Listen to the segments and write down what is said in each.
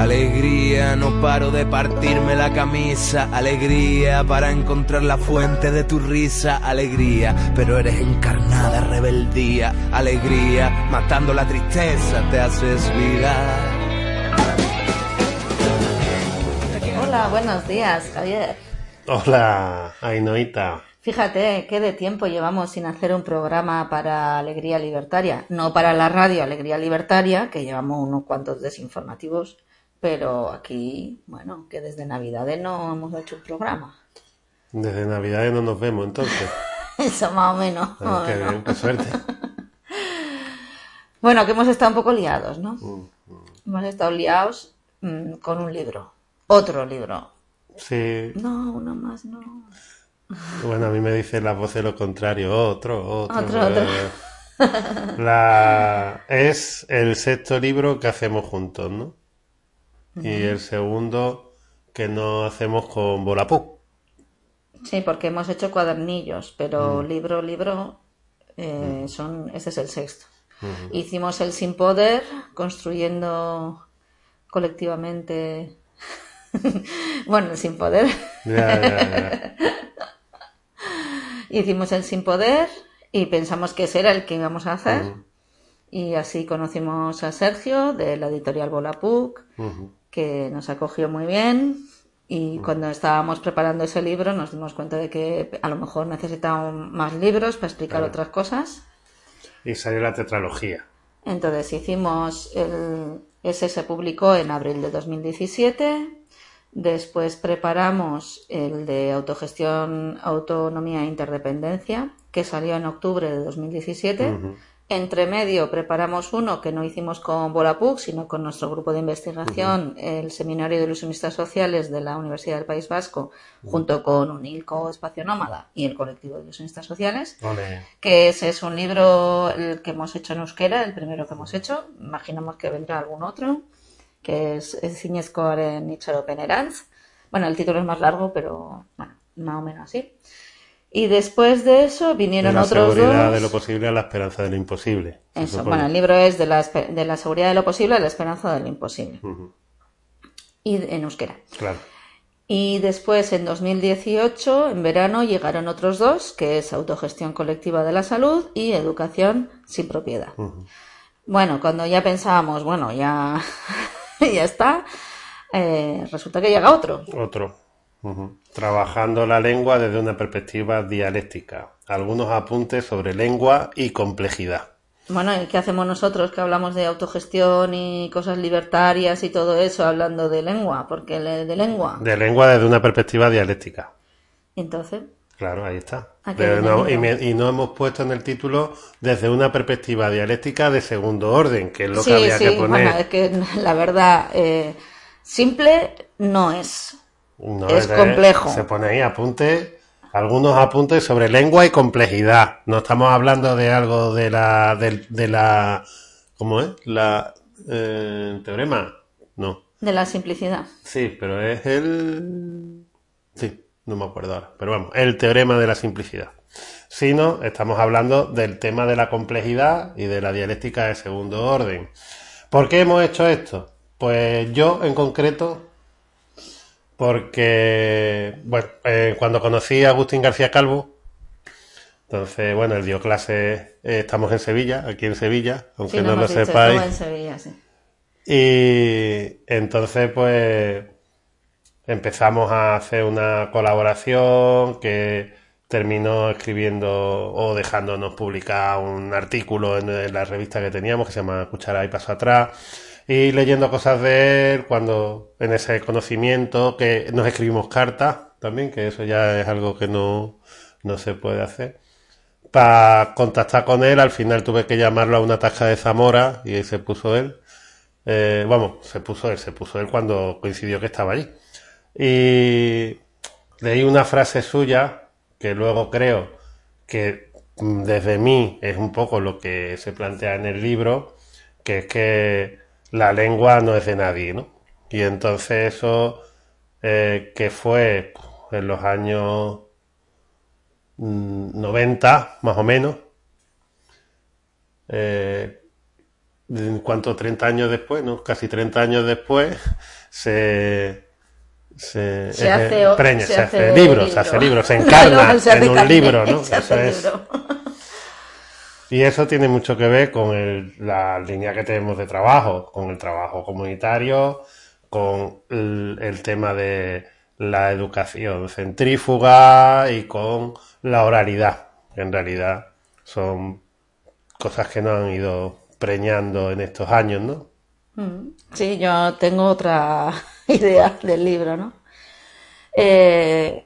Alegría, no paro de partirme la camisa. Alegría para encontrar la fuente de tu risa. Alegría, pero eres encarnada rebeldía. Alegría, matando la tristeza te haces vida. Hola, buenos días, Javier. Hola, Ainoita. Fíjate qué de tiempo llevamos sin hacer un programa para Alegría Libertaria. No para la radio Alegría Libertaria, que llevamos unos cuantos desinformativos, pero aquí, bueno, que desde Navidades no hemos hecho un programa. Desde Navidades no nos vemos, entonces. Eso más o menos. Ah, qué bien, qué suerte. Bueno, que hemos estado un poco liados, ¿no? Mm, Hemos estado liados mm, con un libro. Otro libro. Sí, No, uno más, no. bueno, a mí me dicen las voces lo contrario. Otro, otro. Otro, otro. eh. La... Es el sexto libro que hacemos juntos, ¿no? Y el segundo que no hacemos con Volapú. Sí, porque hemos hecho cuadernillos, pero libro, libro, eh, son, ese es el sexto. Hicimos el Sin Poder, construyendo colectivamente. bueno, el Sin Poder. Ya, ya, ya. Hicimos el Sin Poder y pensamos que ese era el que íbamos a hacer. Y así conocimos a Sergio de la editorial Volapuc, Ujú. Que nos acogió muy bien. Y cuando estábamos preparando ese libro nos dimos cuenta de que a lo mejor necesitábamos más libros para explicar Claro. otras cosas. Y salió la tetralogía. Entonces hicimos el, ese se publicó en abril de 2017. Después preparamos el de autogestión, autonomía e interdependencia, que salió en octubre de 2017. Ujú. Entre medio preparamos uno que no hicimos con Volapuc, sino con nuestro grupo de investigación, el Seminario de Ilusionistas Sociales de la Universidad del País Vasco, junto con UNILCO Espacio Nómada y el colectivo de ilusionistas sociales que ese es un libro el que hemos hecho en euskera, el primero que hemos hecho. Imaginamos que vendrá algún otro, que es Zinezkoaren Itxaropen Erantz. Bueno, el título es más largo, pero bueno, más o menos así. Y después de eso De vinieron la otros seguridad dos. de lo posible a la esperanza de lo imposible. Eso, bueno, el libro es de la, de la seguridad de lo posible a la esperanza de lo imposible. Y en euskera. Claro. Y después, en 2018, en verano, llegaron otros dos, que es Autogestión Colectiva de la Salud y Educación sin Propiedad. Bueno, cuando ya pensábamos, bueno, ya, ya está, eh, resulta que llega otro. Otro. Trabajando la lengua desde una perspectiva dialéctica. Algunos apuntes sobre lengua y complejidad. Bueno, ¿y qué hacemos nosotros que hablamos de autogestión y cosas libertarias y todo eso hablando de lengua? Porque de lengua. De lengua desde una perspectiva dialéctica. Entonces, Claro, ahí está. ¿A qué De- viene no- y, me- y no hemos puesto en el título desde una perspectiva dialéctica de segundo orden, que es lo sí, que había sí, que poner. bueno, es que la verdad, eh, simple no es. No, es de- complejo. Se pone ahí apuntes, algunos apuntes sobre lengua y complejidad. No estamos hablando de algo de la, de, de la, ¿cómo es? La, eh, teorema. No. De la simplicidad. Sí, pero es el, sí, no me acuerdo ahora. Pero vamos, el teorema de la simplicidad. Sino, estamos hablando del tema de la complejidad y de la dialéctica de segundo orden. ¿Por qué hemos hecho esto? Pues yo, en concreto, porque, bueno, eh, cuando conocí a Agustín García Calvo, entonces, bueno, él dio clases, eh, estamos en Sevilla, aquí en Sevilla, aunque Sí, no lo dicho, sepáis. estuvo en Sevilla, sí. Y entonces, pues, empezamos a hacer una colaboración que terminó escribiendo o dejándonos publicar un artículo en, en la revista que teníamos que se llama Cuchara y Paso Atrás y leyendo cosas de él cuando en ese conocimiento que nos escribimos cartas también, que eso ya es algo que no, no se puede hacer. Para contactar con él, al final tuve que llamarlo a una tasca de Zamora y se puso él. Eh, vamos, se puso él, se puso él cuando coincidió que estaba allí. Y leí una frase suya que luego creo que mm, desde mí es un poco lo que se plantea en el libro, que es que la lengua no es de nadie, ¿no? Y entonces eso eh, que fue en los años mm, 90, más o menos, eh, en cuanto 30 años después, ¿no? Casi 30 años después, se, se, Se hace preña, se se, hace hace libro, se hace libro, se encarna se hace en un libro, ¿no? Eso es. libro. Y eso tiene mucho que ver con el- la línea que tenemos de trabajo, con el trabajo comunitario, con el, tema de la educación centrífuga y con la oralidad, en realidad son cosas que nos han ido preñando en estos años, ¿no? Sí, yo tengo otra idea del libro, ¿no? Eh,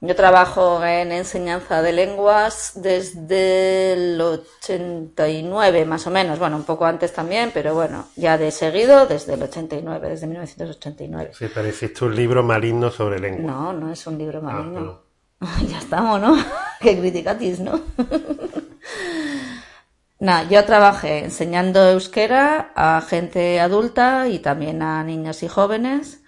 yo trabajo en enseñanza de lenguas desde el 89, más o menos. Bueno, un poco antes también, pero bueno, ya de seguido desde el 89, desde 1989. Sí, pero hiciste un libro maligno sobre lengua. No, no es un libro maligno. no. ya estamos, ¿no? Qué criticatis, ¿no? Nada, yo trabajé enseñando euskera a gente adulta y también a niños y jóvenes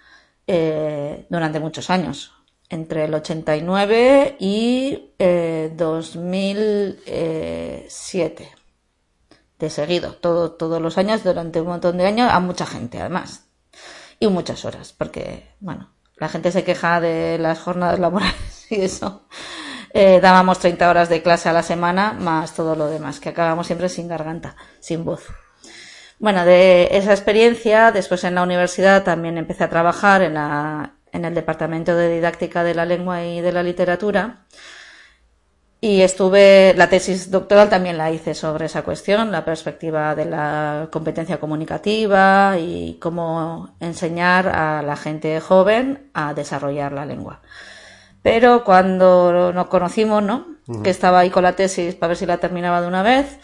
eh, durante muchos años, entre el 89 y eh, 2007, de seguido, todo, todos los años, durante un montón de años, a mucha gente además, y muchas horas, porque, bueno, la gente se queja de las jornadas laborales y eso. Eh, dábamos 30 horas de clase a la semana, más todo lo demás, que acabamos siempre sin garganta, sin voz. Bueno, de esa experiencia, después en la universidad también empecé a trabajar en, la, en el Departamento de Didáctica de la Lengua y de la Literatura. Y estuve, la tesis doctoral también la hice sobre esa cuestión, la perspectiva de la competencia comunicativa y cómo enseñar a la gente joven a desarrollar la lengua. Pero cuando nos conocimos, ¿no? Que estaba ahí con la tesis para ver si la terminaba de una vez,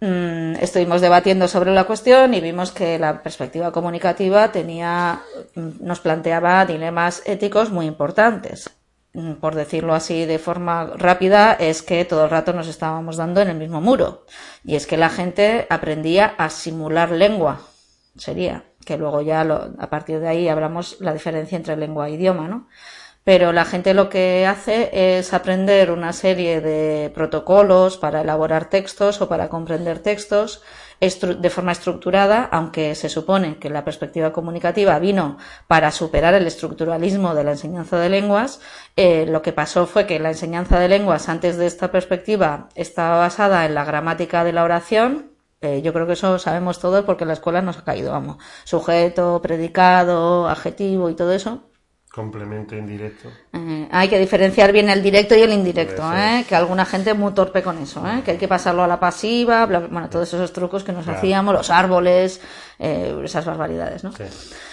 mm, estuvimos debatiendo sobre la cuestión y vimos que la perspectiva comunicativa tenía, mm, nos planteaba dilemas éticos muy importantes. Mm, Por decirlo así de forma rápida, es que todo el rato nos estábamos dando en el mismo muro. Y es que la gente aprendía a simular lengua. Sería que luego ya lo- a partir de ahí hablamos la diferencia entre lengua e idioma, ¿no? Pero la gente lo que hace es aprender una serie de protocolos para elaborar textos o para comprender textos de forma estructurada, aunque se supone que la perspectiva comunicativa vino para superar el estructuralismo de la enseñanza de lenguas, eh, lo que pasó fue que la enseñanza de lenguas antes de esta perspectiva estaba basada en la gramática de la oración, eh, yo creo que eso sabemos todos porque la escuela nos ha caído, vamos, sujeto, predicado, adjetivo y todo eso. Complemento indirecto. Eh, hay que diferenciar bien el directo y el indirecto, ¿eh? que alguna gente es muy torpe con eso, ¿eh? que hay que pasarlo a la pasiva, bla, bla, bueno, todos esos trucos que nos Claro. hacíamos, los árboles, eh, esas barbaridades, ¿no? Sí.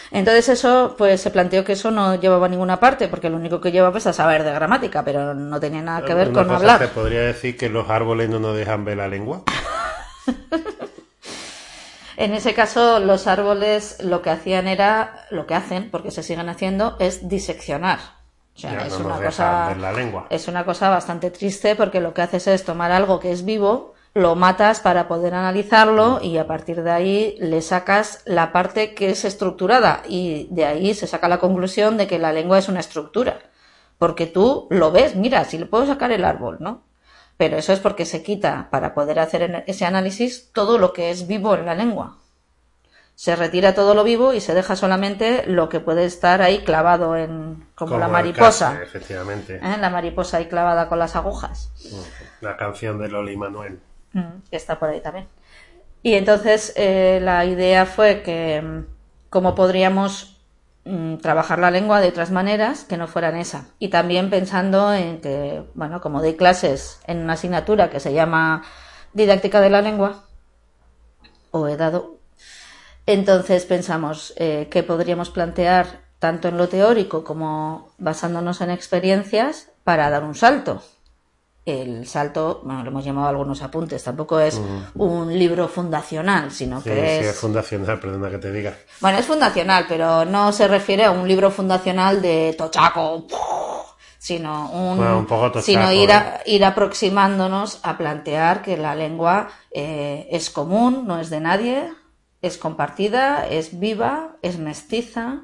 Entonces eso, pues se planteó que eso no llevaba a ninguna parte, porque lo único que llevaba es a saber de gramática, pero no tenía nada que ver Una con cosa hablar. Se podría decir que los árboles no nos dejan ver la lengua. En ese caso, los árboles lo que hacían era, lo que hacen, porque se siguen haciendo, es diseccionar. O sea, Ya es no una cosa, ver la lengua. es una cosa bastante triste porque lo que haces es tomar algo que es vivo, lo matas para poder analizarlo y a partir de ahí le sacas la parte que es estructurada y de ahí se saca la conclusión de que la lengua es una estructura. Porque tú lo ves, mira, si le puedo sacar el árbol, ¿no? Pero eso es porque se quita, para poder hacer ese análisis, todo lo que es vivo en la lengua. Se retira todo lo vivo y se deja solamente lo que puede estar ahí clavado en, como, la mariposa. efectivamente. ¿eh? La mariposa ahí clavada con las agujas. La canción de Loli Manuel. que está por ahí también. Y entonces eh, la idea fue que mm, cómo podríamos mm, trabajar la lengua de otras maneras que no fueran esa. Y también pensando en que, bueno, como doy clases en una asignatura que se llama Didáctica de la Lengua, o he dado, entonces pensamos eh, que podríamos plantear tanto en lo teórico como basándonos en experiencias para dar un salto el salto, bueno, lo hemos llamado algunos apuntes, tampoco es un libro fundacional, sino Sí, que sí, es... es fundacional, perdona que te diga. Bueno, es fundacional, pero no se refiere a un libro fundacional de tochaco, sino un, Bueno, un poco tochaco, sino ir, ¿eh? a- ir aproximándonos a plantear que la lengua eh, es común, no es de nadie, es compartida, es viva, es mestiza,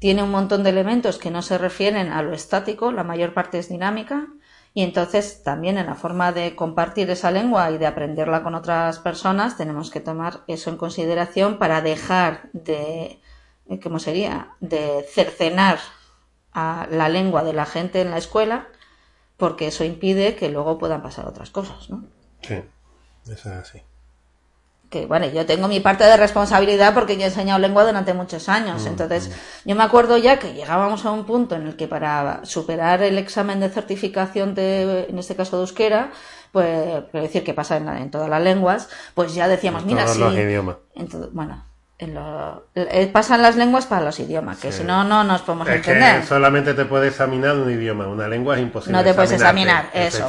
tiene un montón de elementos que no se refieren a lo estático, la mayor parte es dinámica Y entonces también en la forma de compartir esa lengua y de aprenderla con otras personas tenemos que tomar eso en consideración para dejar de, eh, ¿cómo sería?, de cercenar a la lengua de la gente en la escuela, porque eso impide que luego puedan pasar otras cosas, ¿no? Sí, eso es así que bueno, yo tengo mi parte de responsabilidad porque yo he enseñado lengua durante muchos años. Mm, Entonces, mm. yo me acuerdo ya que llegábamos a un punto en el que para superar el examen de certificación de, en este caso de euskera, pues, quiero decir que pasa en, todas las lenguas, pues ya decíamos, mira, sí. Los idiomas. Bueno, eh, pasan las lenguas para los idiomas, que si no, no nos podemos entender. Que solamente te puede examinar un idioma, una lengua es imposible. No te puedes examinar, eso.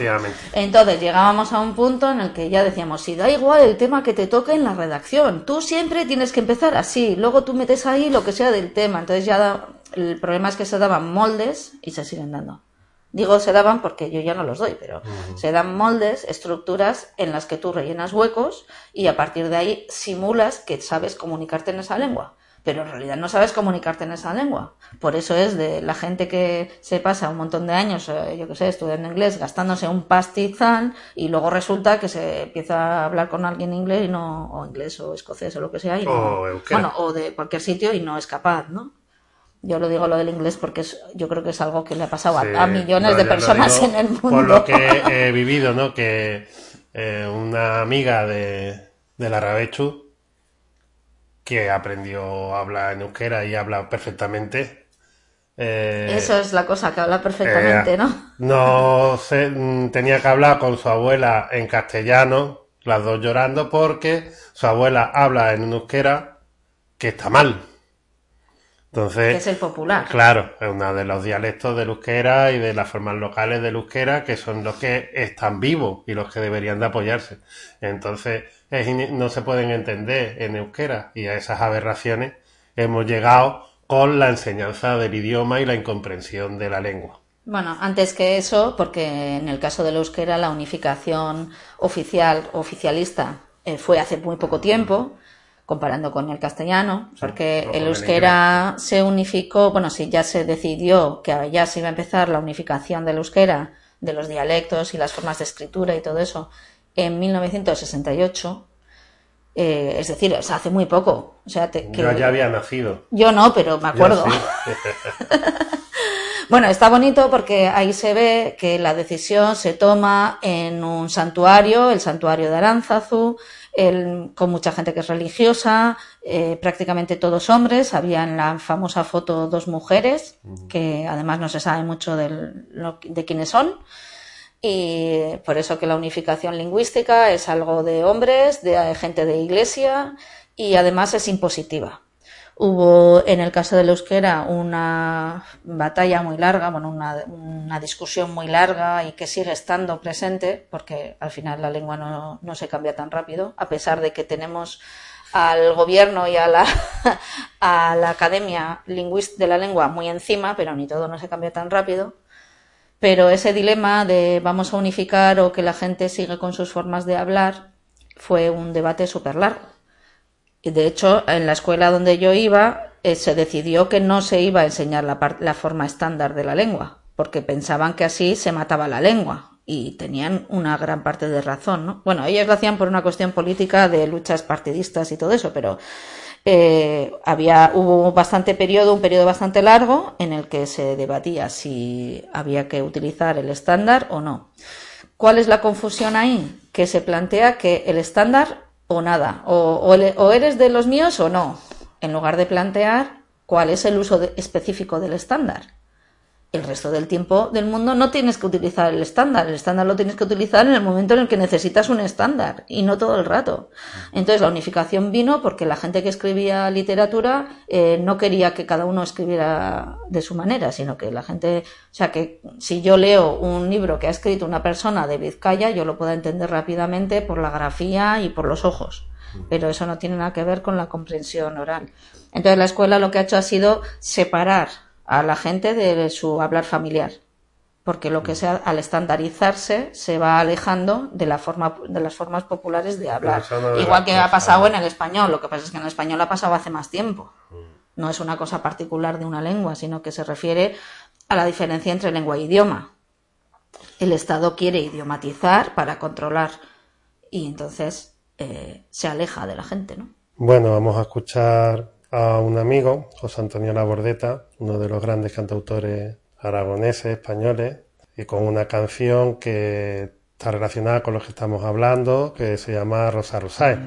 Entonces llegábamos a un punto en el que ya decíamos, si da igual el tema que te toque en la redacción, tú siempre tienes que empezar así, luego tú metes ahí lo que sea del tema. Entonces ya el problema es que se daban moldes y se siguen dando. Digo se daban porque yo ya no los doy, pero se dan moldes, estructuras en las que tú rellenas huecos y a partir de ahí simulas que sabes comunicarte en esa lengua. Pero en realidad no sabes comunicarte en esa lengua. Por eso es de la gente que se pasa un montón de años, eh, yo que sé, estudiando inglés, gastándose un pastizal y luego resulta que se empieza a hablar con alguien en inglés y no, o inglés o escocés o lo que sea, y bueno, o de cualquier sitio y no es capaz, ¿no? Yo lo digo lo del inglés porque es, yo creo que es algo que le ha pasado a, millones de personas en el mundo. Por lo que he vivido, ¿no? Que eh, una amiga de, de la Rabechu que aprendió a hablar en euskera y habla perfectamente. Eh, Eso es la cosa, que habla perfectamente, eh, ¿no? No sé, mm, tenía que hablar con su abuela en castellano, las dos llorando porque su abuela habla en euskera que está mal. Entonces, es el popular. Claro, es uno de los dialectos del euskera y de las formas locales del euskera que son los que están vivos y los que deberían de apoyarse. Entonces, no se pueden entender en euskera y a esas aberraciones hemos llegado con la enseñanza del idioma y la incomprensión de la lengua. Bueno, antes que eso, porque en el caso del euskera la unificación oficial, oficialista, eh, fue hace muy poco tiempo comparando con el castellano, porque el euskera se unificó, bueno, sí, ya se decidió que ya se iba a empezar la unificación del euskera, de los dialectos y las formas de escritura y todo eso, en 1968. Eh, es decir, hace muy poco. O sea, que, yo ya había nacido. Yo no, pero me acuerdo. bueno, está bonito porque ahí se ve que la decisión se toma en un santuario, el santuario de Aránzazu, con mucha gente que es religiosa, eh, prácticamente todos hombres. Había en la famosa foto dos mujeres, que además no se sabe mucho de quiénes son. Y por eso que la unificación lingüística es algo de hombres, de gente de iglesia y además es impositiva. Hubo en el caso del euskera una batalla muy larga, bueno, una, discusión muy larga y que sigue estando presente, porque al final la lengua no, se cambia tan rápido, a pesar de que tenemos al gobierno y a la, a la academia de la lengua muy encima, pero ni todo no se cambia tan rápido. Pero ese dilema de vamos a unificar o que la gente sigue con sus formas de hablar fue un debate súper largo de hecho, en la escuela donde yo iba, eh, se decidió que no se iba a enseñar la, la forma estándar de la lengua, porque pensaban que así se mataba la lengua. Y tenían una gran parte de razón, ¿no? Bueno, ellos lo hacían por una cuestión política de luchas partidistas y todo eso, pero eh, había, hubo bastante periodo, un periodo bastante largo en el que se debatía si había que utilizar el estándar o no. ¿Cuál es la confusión ahí? Que se plantea que el estándar o nada, o, eres de los míos o no, en lugar de plantear cuál es el uso específico del estándar. El resto del tiempo del mundo no tienes que utilizar el estándar, el estándar lo tienes que utilizar en el momento en el que necesitas un estándar y no todo el rato. Entonces la unificación vino porque la gente que escribía literatura eh, no quería que cada uno escribiera de su manera, sino que la gente, o sea que si yo leo un libro que ha escrito una persona de Vizcaya, yo lo puedo entender rápidamente por la grafía y por los ojos pero eso no tiene nada que ver con la comprensión oral. Entonces la escuela lo que ha hecho ha sido separar a la gente de su hablar familiar porque lo que sea al estandarizarse se va alejando de la forma de las formas populares de hablar. Igual que ha pasado en el español lo que pasa es que en el español ha pasado hace más tiempo. Mm. no es una cosa particular de una lengua sino que se refiere a la diferencia entre lengua e idioma. El Estado quiere idiomatizar para controlar y entonces eh, se aleja de la gente, ¿no? Bueno, vamos a escuchar a un amigo, José Antonio Labordeta, uno de los grandes cantautores aragoneses, españoles, y con una canción que está relacionada con lo que estamos hablando, que se llama Rosa Rosae.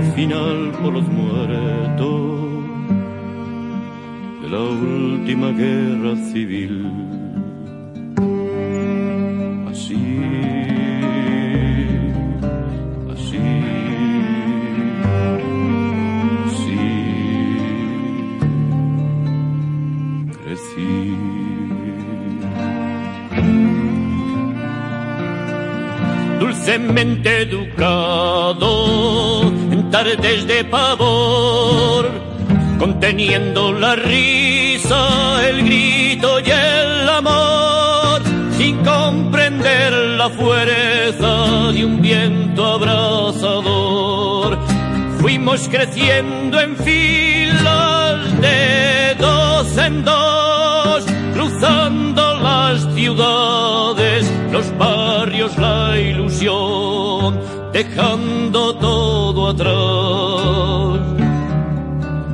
Final por los muertos de la última guerra civil. Así, así, así crecí. dulcemente educado tardes de pavor, conteniendo la risa, el grito y el amor, sin comprender la fuerza de un viento abrasador. Fuimos creciendo en filas de dos en dos, cruzando las ciudades, los barrios, la ilusión, dejando todo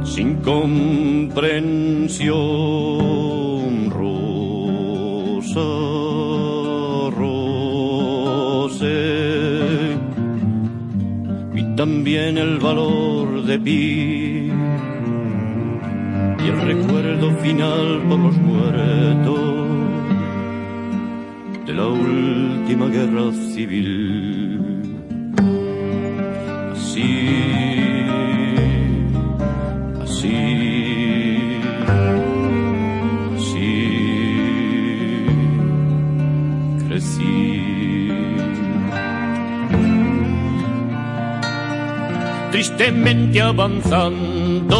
sin comprensión, rosa, y también el valor de pi y el recuerdo final por los muertos de la última guerra civil. Avanzando.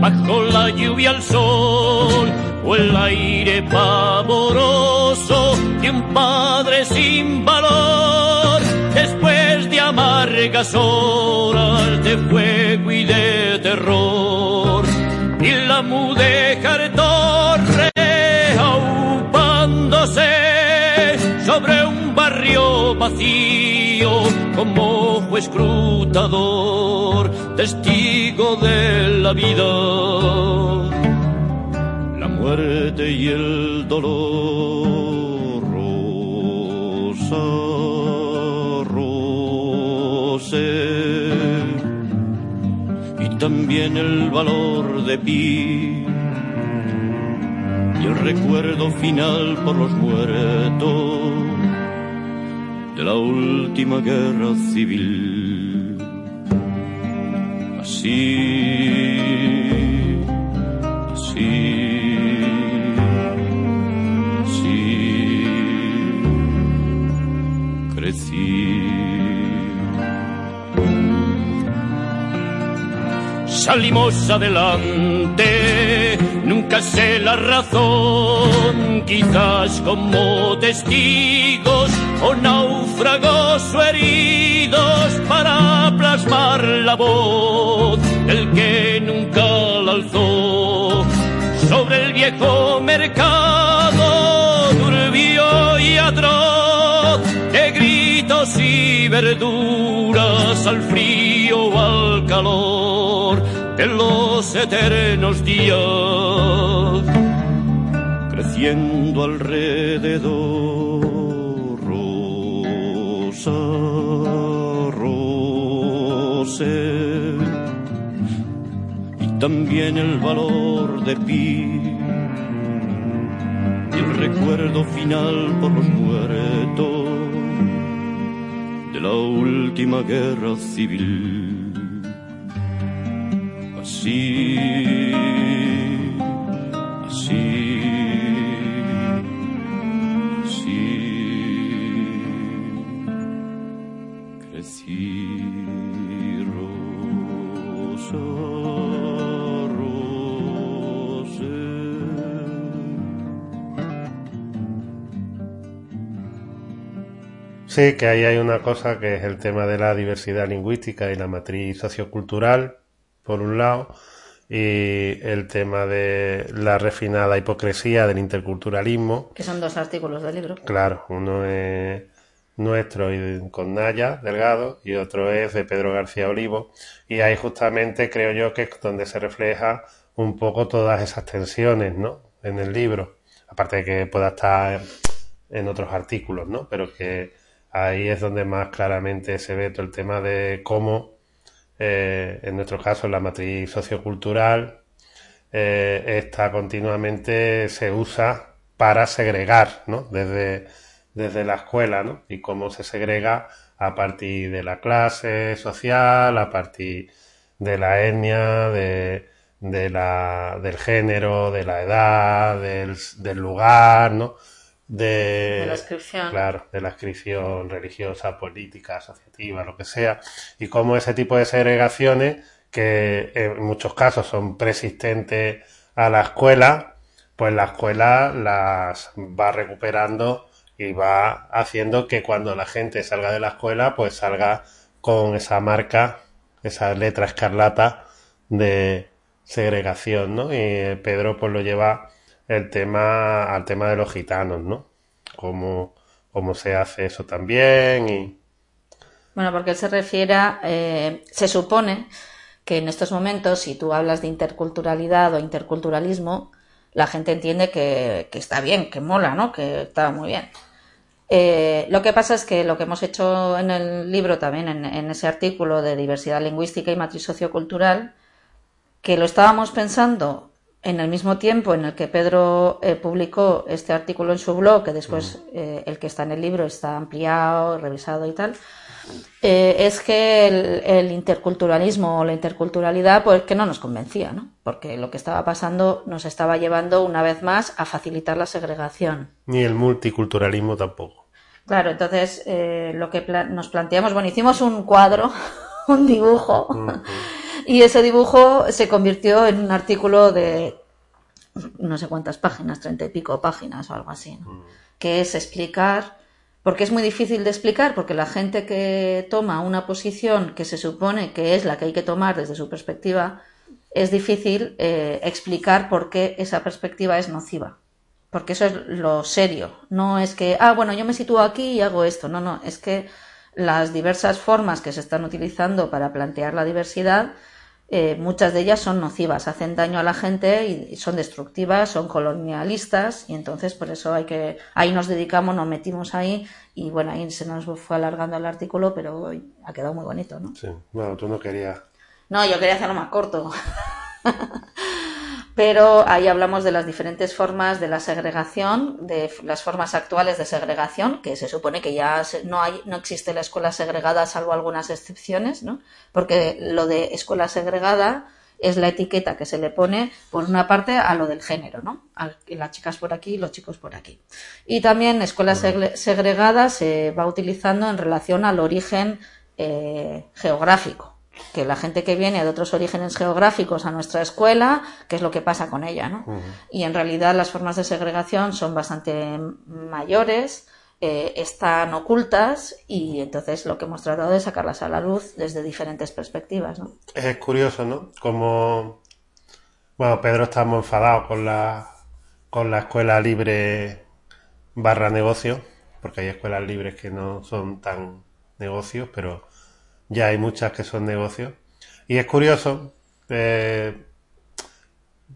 Bajo la lluvia al sol o el aire pavoroso de un padre sin valor. Después de amargas horas de fuego y de terror y la mudeja torre aupándose sobre un barrio vacío como escrutador, testigo de la vida, la muerte y el dolor. Rosa, y también el valor de pi y el recuerdo final por los muertos de la última guerra civil. Así, así, así crecí. Salimos adelante, nunca sé la razón, quizás como testigos o náufragos o heridos para plasmar la voz del que nunca la alzó. Sobre el viejo mercado turbio y atroz de gritos y verduras al frío o al calor de los eternos días creciendo alrededor y también el valor de pi y el recuerdo final por los muertos de la última guerra civil. Así Sí, que ahí hay una cosa que es el tema de la diversidad lingüística y la matriz sociocultural, por un lado, y el tema de la refinada hipocresía del interculturalismo. Que son dos artículos del libro. Claro, uno es nuestro y con Naya Delgado y otro es de Pedro García Olivo y ahí justamente creo yo que es donde se refleja un poco todas esas tensiones, ¿no? En el libro, aparte de que pueda estar en otros artículos, ¿no? Pero que ahí es donde más claramente se ve todo el tema de cómo, eh, en nuestro caso, la matriz sociocultural eh, está continuamente, se usa para segregar, ¿no? Desde, desde la escuela, ¿no? Y cómo se segrega a partir de la clase social, a partir de la etnia, de, de la, del género, de la edad, del, del lugar, ¿no? De, la inscripción. Claro, de la inscripción religiosa, política, asociativa, lo que sea, y cómo ese tipo de segregaciones, que en muchos casos son persistentes a la escuela, pues la escuela las va recuperando y va haciendo que cuando la gente salga de la escuela, pues salga con esa marca, esa letra escarlata de segregación, ¿no? Y Pedro pues lo lleva el tema al tema de los gitanos, ¿no? Cómo, cómo se hace eso también y... Bueno, porque él se refiere, eh, se supone que en estos momentos, si tú hablas de interculturalidad o interculturalismo, la gente entiende que, está bien, que mola, ¿no? Que está muy bien. Eh, lo que pasa es que lo que hemos hecho en el libro también, en, en, ese artículo de diversidad lingüística y matriz sociocultural, que lo estábamos pensando en el mismo tiempo en el que Pedro eh, publicó este artículo en su blog, que después eh, el que está en el libro está ampliado, revisado y tal, eh, es que el, interculturalismo o la interculturalidad, pues que no nos convencía, ¿no? Porque lo que estaba pasando nos estaba llevando una vez más a facilitar la segregación. Ni el multiculturalismo tampoco. Claro, entonces lo que nos planteamos, bueno, hicimos un cuadro, un dibujo. Y ese dibujo se convirtió en un artículo de no sé cuántas páginas, treinta y pico páginas o algo así, mm. que es explicar, porque es muy difícil de explicar, porque la gente que toma una posición que se supone que es la que hay que tomar desde su perspectiva, es difícil eh, explicar por qué esa perspectiva es nociva. Porque eso es lo serio. No es que, ah, bueno, yo me sitúo aquí y hago esto. No, no, es que las diversas formas que se están utilizando para plantear la diversidad eh, muchas de ellas son nocivas, hacen daño a la gente y son destructivas, son colonialistas y entonces por eso hay que ahí nos dedicamos, nos metimos ahí y bueno, ahí se nos fue alargando el artículo, pero ha quedado muy bonito, ¿no? Sí, bueno, tú no querías. No, yo quería hacerlo más corto. pero ahí hablamos de las diferentes formas de la segregación, de las formas actuales de segregación, que se supone que ya no, hay, no existe la escuela segregada salvo algunas excepciones, ¿no? porque lo de escuela segregada es la etiqueta que se le pone, por una parte, a lo del género, ¿no? A las chicas por aquí y los chicos por aquí. Y también escuela segregada se va utilizando en relación al origen eh, geográfico que la gente que viene de otros orígenes geográficos a nuestra escuela, qué es lo que pasa con ella, ¿no? Y en realidad las formas de segregación son bastante mayores, eh, están ocultas y entonces lo que hemos tratado es sacarlas a la luz desde diferentes perspectivas, ¿no? Es curioso, ¿no? Como, bueno, Pedro está muy enfadado con la, con la escuela libre barra negocio, porque hay escuelas libres que no son tan negocios, pero ya hay muchas que son negocios. Y es curioso eh,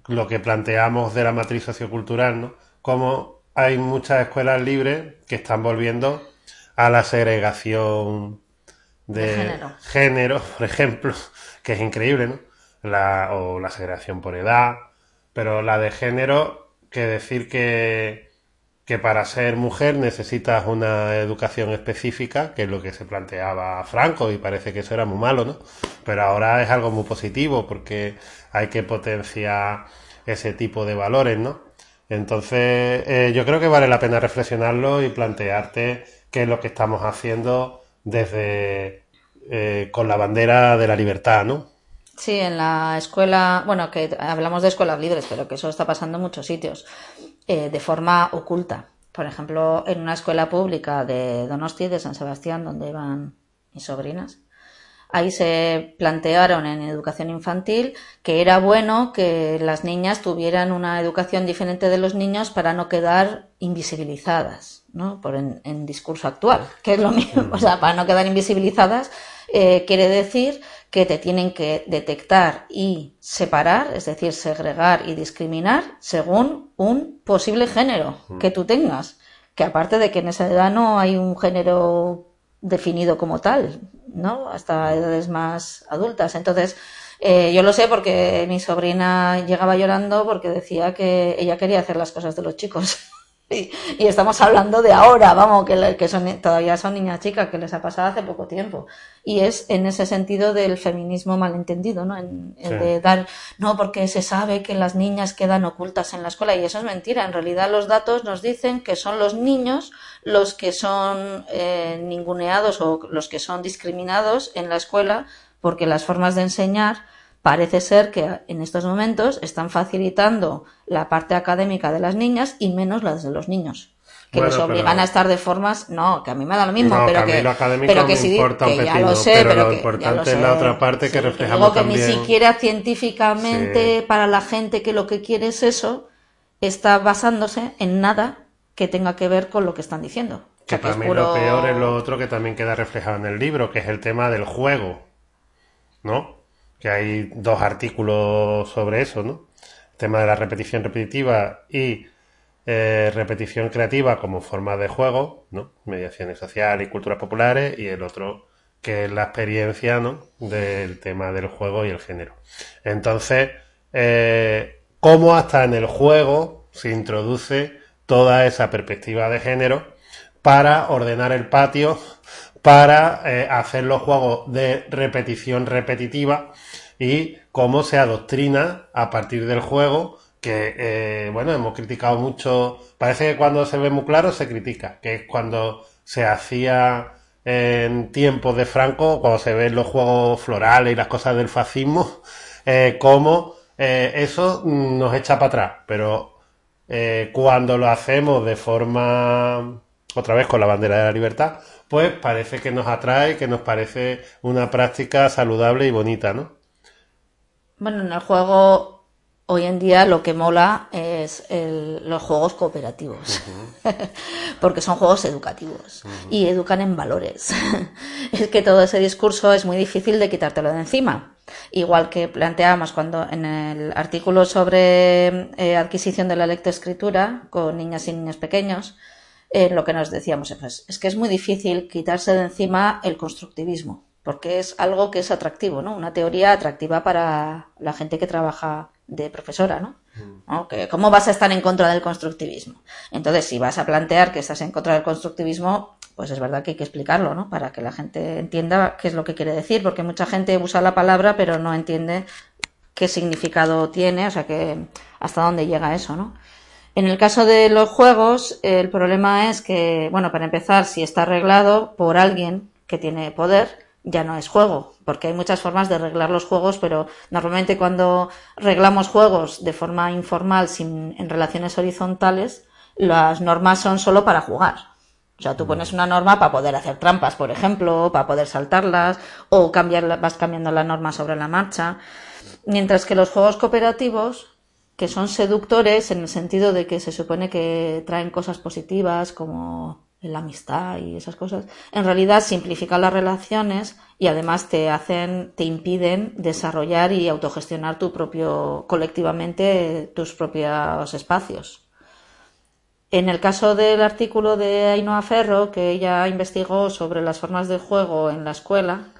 lo que planteamos de la matriz sociocultural, ¿no? Como hay muchas escuelas libres que están volviendo a la segregación de, género. por ejemplo, que es increíble, ¿no? La, o la segregación por edad, pero la de género, que decir que que para ser mujer necesitas una educación específica, que es lo que se planteaba Franco, y parece que eso era muy malo, ¿no? Pero ahora es algo muy positivo porque hay que potenciar ese tipo de valores, ¿no? Entonces, eh, yo creo que vale la pena reflexionarlo y plantearte qué es lo que estamos haciendo desde eh, con la bandera de la libertad, ¿no? Sí, en la escuela, bueno, que hablamos de escuelas libres, pero que eso está pasando en muchos sitios, eh, de forma oculta. Por ejemplo, en una escuela pública de Donosti, de San Sebastián, donde iban mis sobrinas, ahí se plantearon en educación infantil que era bueno que las niñas tuvieran una educación diferente de los niños para no quedar invisibilizadas, ¿no? Por en, discurso actual, que es lo mismo, o sea, para no quedar invisibilizadas eh, quiere decir que te tienen que detectar y separar, es decir, segregar y discriminar según un posible género que tú tengas. Que aparte de que en esa edad no hay un género definido como tal, ¿no? Hasta edades más adultas. Entonces, eh, yo lo sé porque mi sobrina llegaba llorando porque decía que ella quería hacer las cosas de los chicos. y, estamos hablando de ahora, vamos, que, que son, todavía son niñas chicas, que les ha pasado hace poco tiempo. Y es en ese sentido del feminismo malentendido, ¿no? En, De dar, no, porque se sabe que las niñas quedan ocultas en la escuela y eso es mentira. En realidad los datos nos dicen que son los niños los que son eh, ninguneados o los que son discriminados en la escuela porque las formas de enseñar parece ser que en estos momentos están facilitando la parte académica de las niñas y menos las de los niños que les obligan a estar de formas no que a mí me da lo mismo pero que, pero que sí que ya lo sé pero, lo importante es la otra parte que reflejamos que ni siquiera científicamente para la gente que lo que quiere es eso está basándose en nada que tenga que ver con lo que están diciendo. Que, también lo peor es lo otro que también queda reflejado en el libro que es el tema del juego no que hay dos artículos sobre eso, ¿no? El tema de la repetición repetitiva y eh, repetición creativa como forma de juego, ¿no? Mediaciones sociales y culturas populares, y el otro que es la experiencia, ¿no? Del tema del juego y el género. Entonces, eh, cómo hasta en el juego se introduce toda esa perspectiva de género para ordenar el patio, para eh, hacer los juegos de repetición repetitiva y cómo se adoctrina a partir del juego que, eh, bueno, hemos criticado mucho, parece que cuando se ve muy claro se critica, que es cuando se hacía en tiempos de Franco, cuando se ven los juegos florales y las cosas del fascismo, eh, cómo eh, eso nos echa para atrás, pero cuando lo hacemos de forma, otra vez con la bandera de la libertad, pues parece que nos atrae, que nos parece una práctica saludable y bonita, ¿no? Bueno, en el juego hoy en día lo que mola es los juegos cooperativos, porque son juegos educativos y educan en valores. es que todo ese discurso es muy difícil de quitártelo de encima. Igual que planteábamos cuando en el artículo sobre eh, adquisición de la lectoescritura con niñas y niños pequeños, eh, lo que nos decíamos pues, es que es muy difícil quitarse de encima el constructivismo porque es algo que es atractivo, ¿no? Una teoría atractiva para la gente que trabaja de profesora, ¿no? Mm. ¿Cómo vas a estar en contra del constructivismo? Entonces, si vas a plantear que estás en contra del constructivismo, pues es verdad que hay que explicarlo, ¿no? Para que la gente entienda qué es lo que quiere decir, porque mucha gente usa la palabra pero no entiende qué significado tiene, o sea, que hasta dónde llega eso, ¿no? En el caso de los juegos, el problema es que, bueno, para empezar, si está arreglado por alguien que tiene poder, ya no es juego, porque hay muchas formas de arreglar los juegos, pero normalmente cuando reglamos juegos de forma informal, sin, en relaciones horizontales, las normas son solo para jugar. O sea, tú pones una norma para poder hacer trampas, por ejemplo, para poder saltarlas, o cambiar, vas cambiando la norma sobre la marcha. Mientras que los juegos cooperativos, que son seductores en el sentido de que se supone que traen cosas positivas como la amistad y esas cosas, en realidad simplifican las relaciones y además te hacen, te impiden desarrollar y autogestionar tu propio, colectivamente, tus propios espacios. En el caso del artículo de Ainhoa Ferro, que ella investigó sobre las formas de juego en la escuela,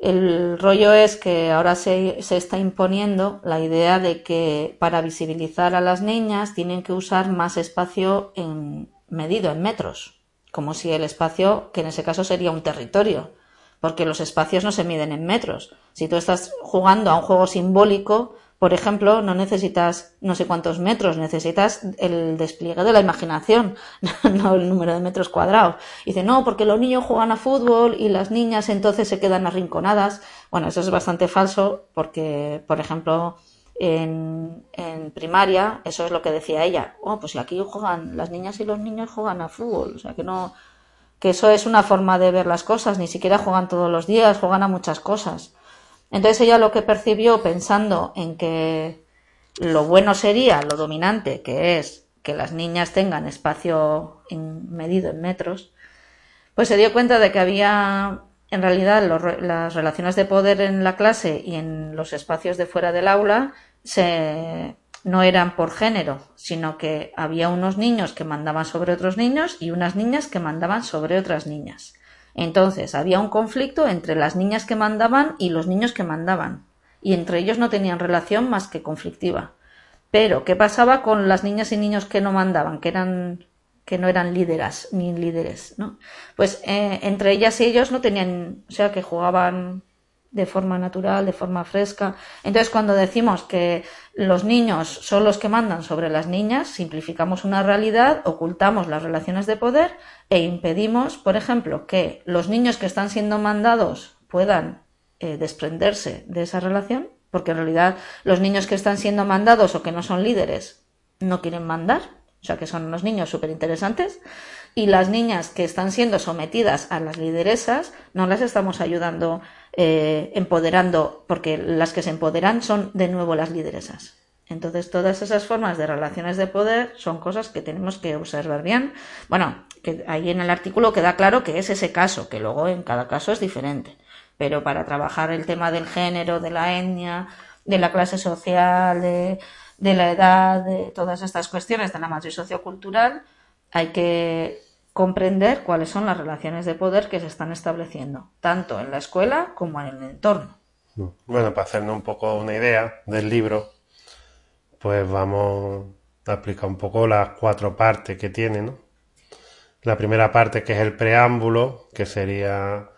el rollo es que ahora se, se, está imponiendo la idea de que para visibilizar a las niñas tienen que usar más espacio en, medido en metros como si el espacio, que en ese caso sería un territorio, porque los espacios no se miden en metros. Si tú estás jugando a un juego simbólico, por ejemplo, no necesitas no sé cuántos metros, necesitas el despliegue de la imaginación, no el número de metros cuadrados. Y dice, no, porque los niños juegan a fútbol y las niñas entonces se quedan arrinconadas. Bueno, eso es bastante falso porque, por ejemplo, en, en, primaria, eso es lo que decía ella. Oh, pues si aquí juegan, las niñas y los niños juegan a fútbol. O sea, que no, que eso es una forma de ver las cosas, ni siquiera juegan todos los días, juegan a muchas cosas. Entonces ella lo que percibió pensando en que lo bueno sería, lo dominante, que es que las niñas tengan espacio medido en metros, pues se dio cuenta de que había en realidad las relaciones de poder en la clase y en los espacios de fuera del aula se, no eran por género, sino que había unos niños que mandaban sobre otros niños y unas niñas que mandaban sobre otras niñas. Entonces había un conflicto entre las niñas que mandaban y los niños que mandaban, y entre ellos no tenían relación más que conflictiva. Pero, ¿qué pasaba con las niñas y niños que no mandaban, que eran que no eran líderas ni líderes, ¿no? Pues eh, entre ellas y ellos no tenían, o sea, que jugaban de forma natural, de forma fresca. Entonces, cuando decimos que los niños son los que mandan sobre las niñas, simplificamos una realidad, ocultamos las relaciones de poder e impedimos, por ejemplo, que los niños que están siendo mandados puedan eh, desprenderse de esa relación, porque en realidad los niños que están siendo mandados o que no son líderes no quieren mandar, o sea que son unos niños súper interesantes, y las niñas que están siendo sometidas a las lideresas no las estamos ayudando eh, empoderando, porque las que se empoderan son de nuevo las lideresas. Entonces, todas esas formas de relaciones de poder son cosas que tenemos que observar bien. Bueno, que ahí en el artículo queda claro que es ese caso, que luego en cada caso es diferente. Pero para trabajar el tema del género, de la etnia, de la clase social, de, de la edad, de todas estas cuestiones de la matriz sociocultural, hay que comprender cuáles son las relaciones de poder que se están estableciendo, tanto en la escuela como en el entorno. Bueno, para hacernos un poco una idea del libro, pues vamos a explicar un poco las cuatro partes que tiene, ¿no? La primera parte que es el preámbulo, que sería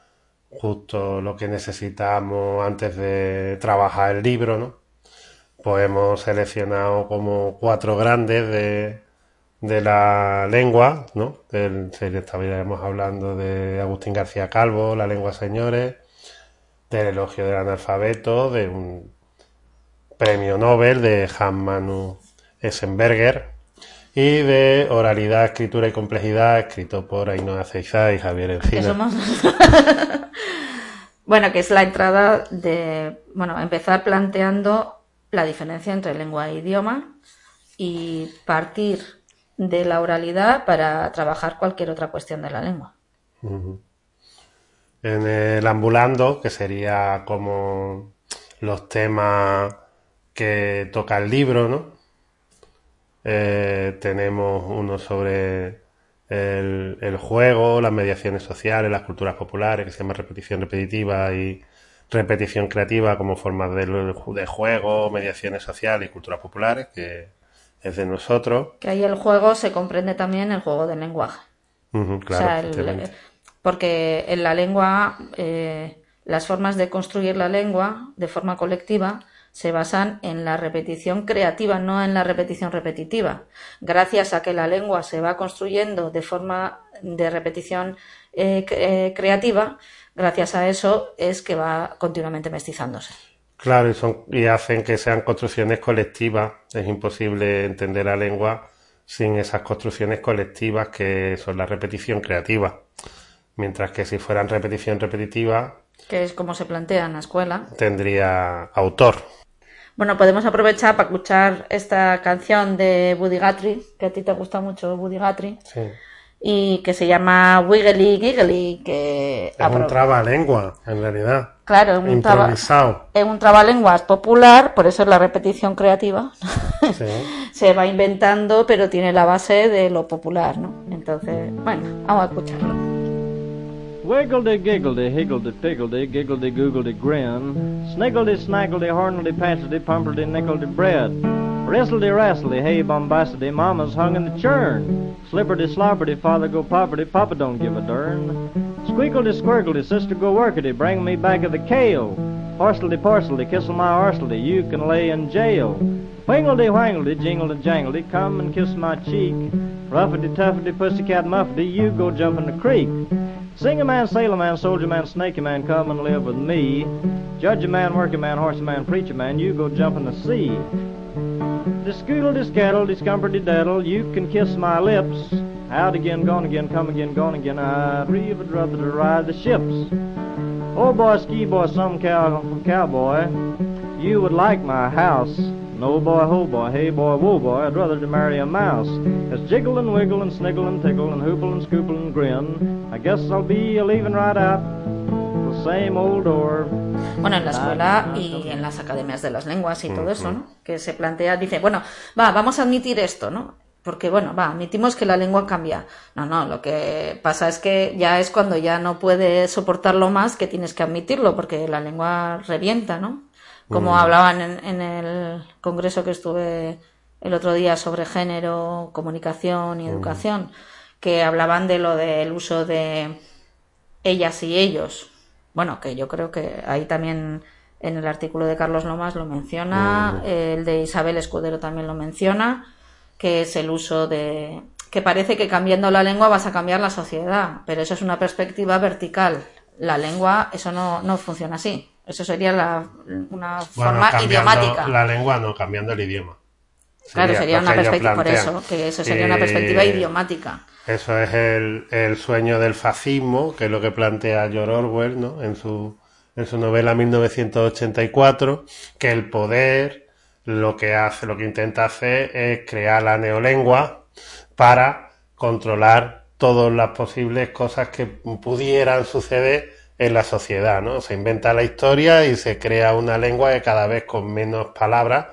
justo lo que necesitamos antes de trabajar el libro, ¿no? Pues hemos seleccionado como cuatro grandes de, de la lengua, ¿no? estaríamos hablando de Agustín García Calvo, La lengua señores, del elogio del analfabeto, de un premio Nobel de Hans Manu Essenberger y de Oralidad, Escritura y Complejidad, escrito por Ainhoa Ceiza y Javier Encina. bueno, que es la entrada de, bueno, empezar planteando la diferencia entre lengua e idioma y partir de la oralidad para trabajar cualquier otra cuestión de la lengua. En el ambulando, que sería como los temas que toca el libro, ¿no? Eh, tenemos uno sobre el, juego, las mediaciones sociales, las culturas populares, que se llama repetición repetitiva y repetición creativa como formas de, de juego, mediaciones sociales y culturas populares, que es de nosotros. Que ahí el juego se comprende también el juego del lenguaje. claro, porque en la lengua, eh, las formas de construir la lengua de forma colectiva se basan en la repetición creativa, no en la repetición repetitiva. Gracias a que la lengua se va construyendo de forma de repetición eh, eh, creativa, gracias a eso es que va continuamente mestizándose. Claro, y, son, y hacen que sean construcciones colectivas. Es imposible entender la lengua sin esas construcciones colectivas que son la repetición creativa. Mientras que si fueran repetición repetitiva... Que es como se plantea en la escuela. Tendría autor. Bueno, podemos aprovechar para escuchar esta canción de Buddy Guthrie, que a ti te gusta mucho Buddy Guthrie. Sí y que se llama Wiggly Giggly. Que es un trabalengua, en realidad. Claro, es un, Improvisado. es un trabalenguas popular, por eso es la repetición creativa. se va inventando, pero tiene la base de lo popular, ¿no? Entonces, bueno, vamos a escucharlo. Wiggledy giggledy higgledy piggledy giggledy googledy grin. Sniggledy snaggledy hornedy patchedy pumperdy nickledy bread. Wristledy rastledy hey bombastedy mama's hung in the churn. Slipperdy slopperdy father go popperdy papa don't give a dern Squeakledy squirkledy sister go workedy bring me back of the kale Horsledy parsledy, kissel my arsledy, you can lay in jail. Wingledy wangledy, jingledy jangledy, come and kiss my cheek. Ruffety tuffety, pussycat muffety, you go jump in the creek. Singer man, sailor man, soldier man, snaky man, come and live with me. Judge a man, working man, horse man, preacher man, you go jump in the sea. Discoodle, discaddle, discomforty daddle, you can kiss my lips. Out again, gone again, come again, gone again, I'd really rather to ride the ships. Oh boy, ski boy, some cow, cowboy, you would like my house. No boy, ho boy, hey boy, whoa boy, I'd rather to marry a mouse. As jiggle and wiggle and sniggle and tickle and hoople and scoople and grin, I guess I'll be a leaving right out the same old door. Bueno, en la escuela y en las academias de las lenguas y todo mm, eso, ¿no? Mm. Que se plantea, dice, bueno, va, vamos a admitir esto, ¿no? Porque, bueno, va, admitimos que la lengua cambia. No, no, lo que pasa es que ya es cuando ya no puedes soportarlo más que tienes que admitirlo, porque la lengua revienta, ¿no? Como hablaban en, en el congreso que estuve el otro día sobre género, comunicación y educación, que hablaban de lo del uso de ellas y ellos. Bueno, que yo creo que ahí también en el artículo de Carlos Lomas lo menciona, el de Isabel Escudero también lo menciona, que es el uso de que parece que cambiando la lengua vas a cambiar la sociedad, pero eso es una perspectiva vertical. La lengua, eso no, no funciona así. Eso sería la, una Bueno, forma idiomática. La lengua no, cambiando el idioma. Claro, sería una perspectiva, por eso, que eso sería una perspectiva idiomática. Eso es el, el sueño del fascismo, que es lo que plantea George Orwell ¿no? en, su, en su novela 1984, que el poder lo que hace, lo que intenta hacer es crear la neolengua para controlar todas las posibles cosas que pudieran suceder en la sociedad, ¿no? Se inventa la historia y se crea una lengua que cada vez con menos palabras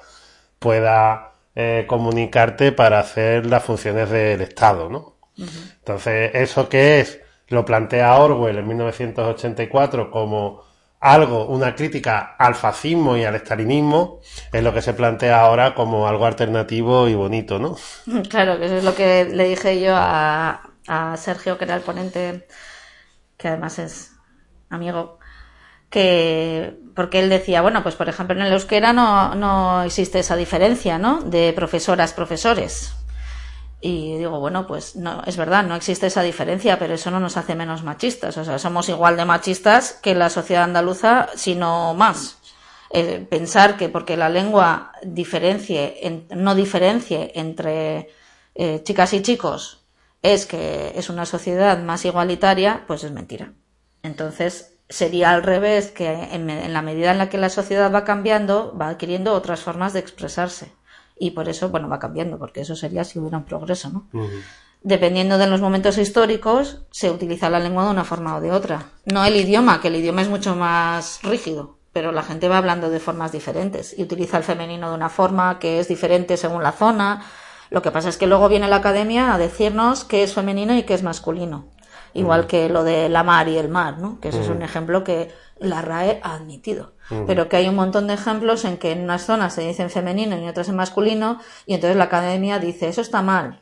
pueda eh, comunicarte para hacer las funciones del Estado, ¿no? Entonces, ¿eso qué es? Lo plantea Orwell en 1984 como algo, una crítica al fascismo y al estalinismo, es lo que se plantea ahora como algo alternativo y bonito, ¿no? Claro, que eso es lo que le dije yo a, a Sergio, que era el ponente, que además es amigo, que porque él decía, bueno, pues por ejemplo en el euskera no, no existe esa diferencia, ¿no? De profesoras, profesores. Y digo, bueno, pues no, es verdad, no existe esa diferencia, pero eso no nos hace menos machistas. O sea, somos igual de machistas que la sociedad andaluza, si no más. Pensar que porque la lengua diferencie, en- no diferencie entre eh, chicas y chicos es que es una sociedad más igualitaria, pues es mentira. Entonces, sería al revés, que en, en la medida en la que la sociedad va cambiando, va adquiriendo otras formas de expresarse. Y por eso, bueno, va cambiando, porque eso sería si hubiera un progreso, ¿no? Dependiendo de los momentos históricos, se utiliza la lengua de una forma o de otra. No el idioma, que el idioma es mucho más rígido, pero la gente va hablando de formas diferentes y utiliza el femenino de una forma que es diferente según la zona. Lo que pasa es que luego viene la academia a decirnos qué es femenino y qué es masculino. Igual que lo de la mar y el mar, ¿no? Que eso es un ejemplo que la RAE ha admitido. Pero que hay un montón de ejemplos en que en unas zonas se dice en femenino y en otras en masculino, y entonces la academia dice, eso está mal.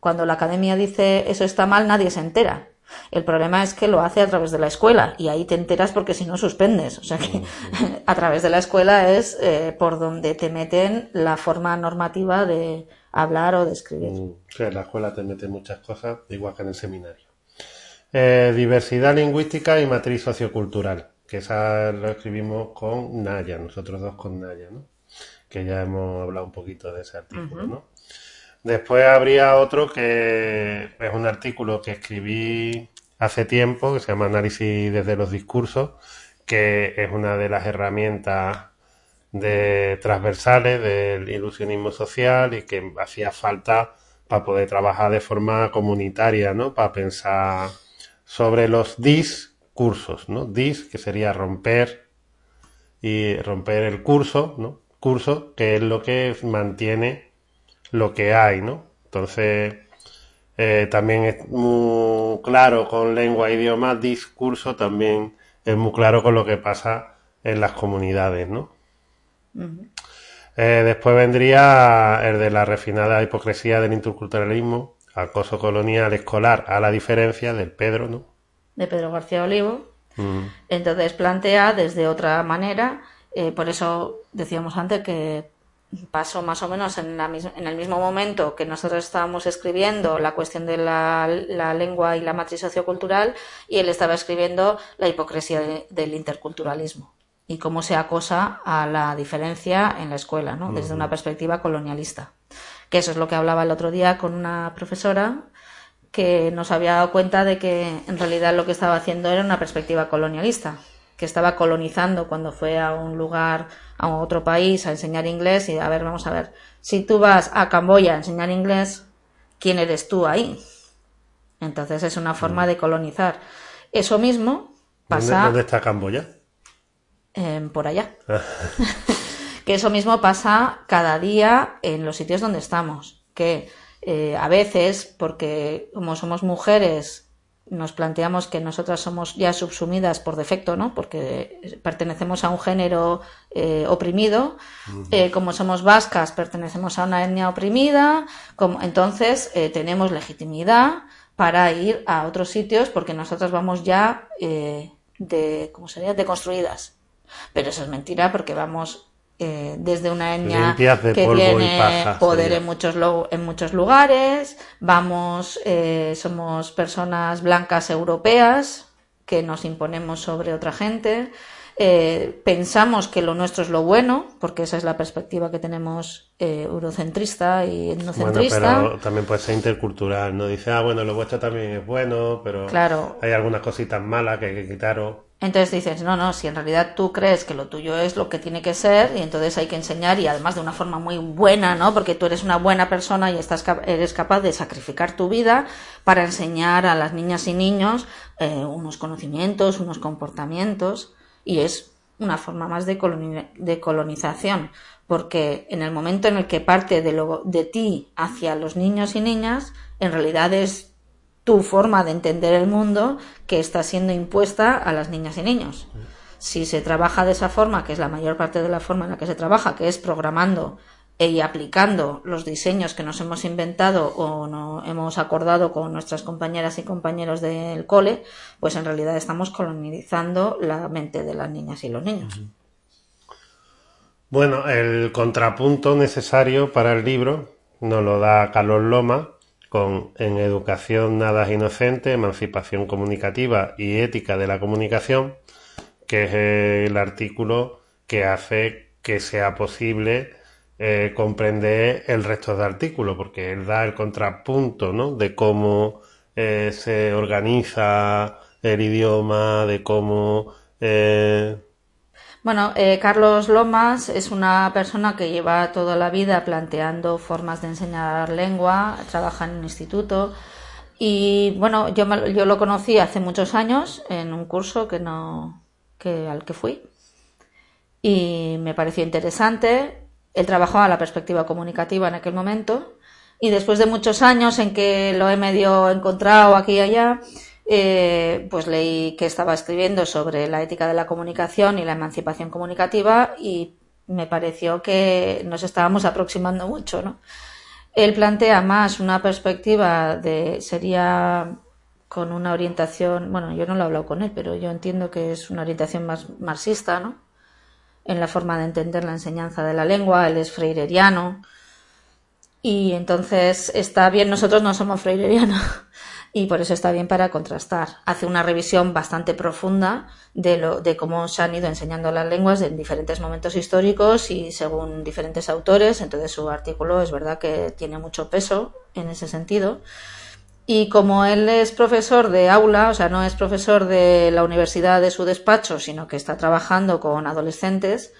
Cuando la academia dice eso está mal, nadie se entera. El problema es que lo hace a través de la escuela y ahí te enteras porque si no suspendes. O sea que a través de la escuela es eh, por donde te meten la forma normativa de hablar o de escribir. Sí, en la escuela te mete muchas cosas, igual que en el seminario. Eh, diversidad lingüística y matriz sociocultural, que esa lo escribimos con Naya, nosotros dos con Naya, ¿no? Que ya hemos hablado un poquito de ese artículo, ¿no? Después habría otro que es un artículo que escribí hace tiempo, que se llama Análisis desde los discursos, que es una de las herramientas de transversales del ilusionismo social y que hacía falta para poder trabajar de forma comunitaria, ¿no? Para pensar sobre los discursos, ¿no? Dis, que sería romper y romper el curso, ¿no? Curso, que es lo que mantiene lo que hay, ¿no? Entonces, eh, también es muy claro con lengua e idioma, discurso también es muy claro con lo que pasa en las comunidades, ¿no? Eh, después vendría el de la refinada hipocresía del interculturalismo, acoso colonial escolar a la diferencia del Pedro, ¿no? De Pedro García Olivo. Entonces plantea desde otra manera, eh, por eso decíamos antes que pasó más o menos en, la, en, el mismo momento que nosotros estábamos escribiendo la cuestión de la, la lengua y la matriz sociocultural y él estaba escribiendo la hipocresía del interculturalismo y cómo se acosa a la diferencia en la escuela, ¿no? desde una perspectiva colonialista. Que eso es lo que hablaba el otro día con una profesora que nos había dado cuenta de que en realidad lo que estaba haciendo era una perspectiva colonialista, que estaba colonizando cuando fue a un lugar, a otro país a enseñar inglés y a ver, vamos a ver, si tú vas a Camboya a enseñar inglés, ¿quién eres tú ahí? Entonces es una forma de colonizar. Eso mismo pasa. ¿Dónde, está Camboya? por allá. que eso mismo pasa cada día en los sitios donde estamos. Que eh, a veces, porque como somos mujeres, nos planteamos que nosotras somos ya subsumidas por defecto, ¿no? Porque pertenecemos a un género eh, oprimido. Eh, como somos vascas, pertenecemos a una etnia oprimida. Como, entonces, tenemos legitimidad para ir a otros sitios porque nosotras vamos ya de, ¿cómo sería? Deconstruidas. Pero eso es mentira porque vamos eh, desde una etnia que tiene poder en muchos, en muchos lugares, vamos, eh, somos personas blancas europeas que nos imponemos sobre otra gente, eh, pensamos que lo nuestro es lo bueno, porque esa es la perspectiva que tenemos eurocentrista y etnocentrista. Bueno, pero también puede ser intercultural, ¿no? Dice, ah, bueno, lo vuestro también es bueno, pero claro. hay algunas cositas malas que hay que quitaros. Entonces dices, no, no, si en realidad tú crees que lo tuyo es lo que tiene que ser, y entonces hay que enseñar, y además de una forma muy buena, ¿no? Porque tú eres una buena persona y estás, eres capaz de sacrificar tu vida para enseñar a las niñas y niños eh, unos conocimientos, unos comportamientos, y es una forma más de, de colonización, porque en el momento en el que parte de, lo, de ti hacia los niños y niñas, en realidad es tu forma de entender el mundo que está siendo impuesta a las niñas y niños. Si se trabaja de esa forma, que es la mayor parte de la forma en la que se trabaja, que es programando y aplicando los diseños que nos hemos inventado o no hemos acordado con nuestras compañeras y compañeros del cole, pues en realidad estamos colonizando la mente de las niñas y los niños. Bueno, el contrapunto necesario para el libro nos lo da Carlos Loma, con En educación nada inocente, emancipación comunicativa y ética de la comunicación, que es el artículo que hace que sea posible eh, comprender el resto del artículo, porque él da el contrapunto ¿no? de cómo eh, se organiza el idioma, de cómo eh, bueno, eh, Carlos Lomas es una persona que lleva toda la vida planteando formas de enseñar lengua, trabaja en un instituto y bueno, yo, yo lo conocí hace muchos años en un curso que no, que, al que fui y me pareció interesante. Él trabajaba la perspectiva comunicativa en aquel momento y después de muchos años en que lo he medio encontrado aquí y allá, eh, pues leí que estaba escribiendo sobre la ética de la comunicación y la emancipación comunicativa y me pareció que nos estábamos aproximando mucho, ¿no? Él plantea más una perspectiva de sería con una orientación, bueno, yo no lo he hablado con él, pero yo entiendo que es una orientación más marxista, ¿no? En la forma de entender la enseñanza de la lengua, él es freireriano y entonces está bien, nosotros no somos freirerianos, y por eso está bien para contrastar. Hace una revisión bastante profunda de, lo, de cómo se han ido enseñando las lenguas en diferentes momentos históricos y según diferentes autores. Entonces su artículo es verdad que tiene mucho peso en ese sentido. Y como él es profesor de aula, o sea, no es profesor de la universidad de su despacho, sino que está trabajando con adolescentes,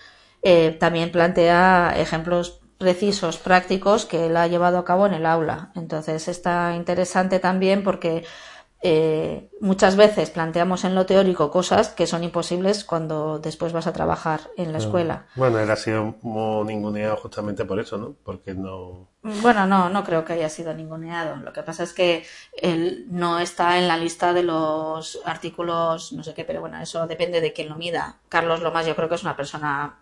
eh, también plantea ejemplos precisos, prácticos que él ha llevado a cabo en el aula. Entonces está interesante también porque eh, muchas veces planteamos en lo teórico cosas que son imposibles cuando después vas a trabajar en la escuela. Bueno, él ha sido ninguneado justamente por eso, ¿no? Porque no. Bueno, no, no creo que haya sido ninguneado. Lo que pasa es que él no está en la lista de los artículos, no sé qué, pero bueno, eso depende de quién lo mida. Carlos Lomas, yo creo que es una persona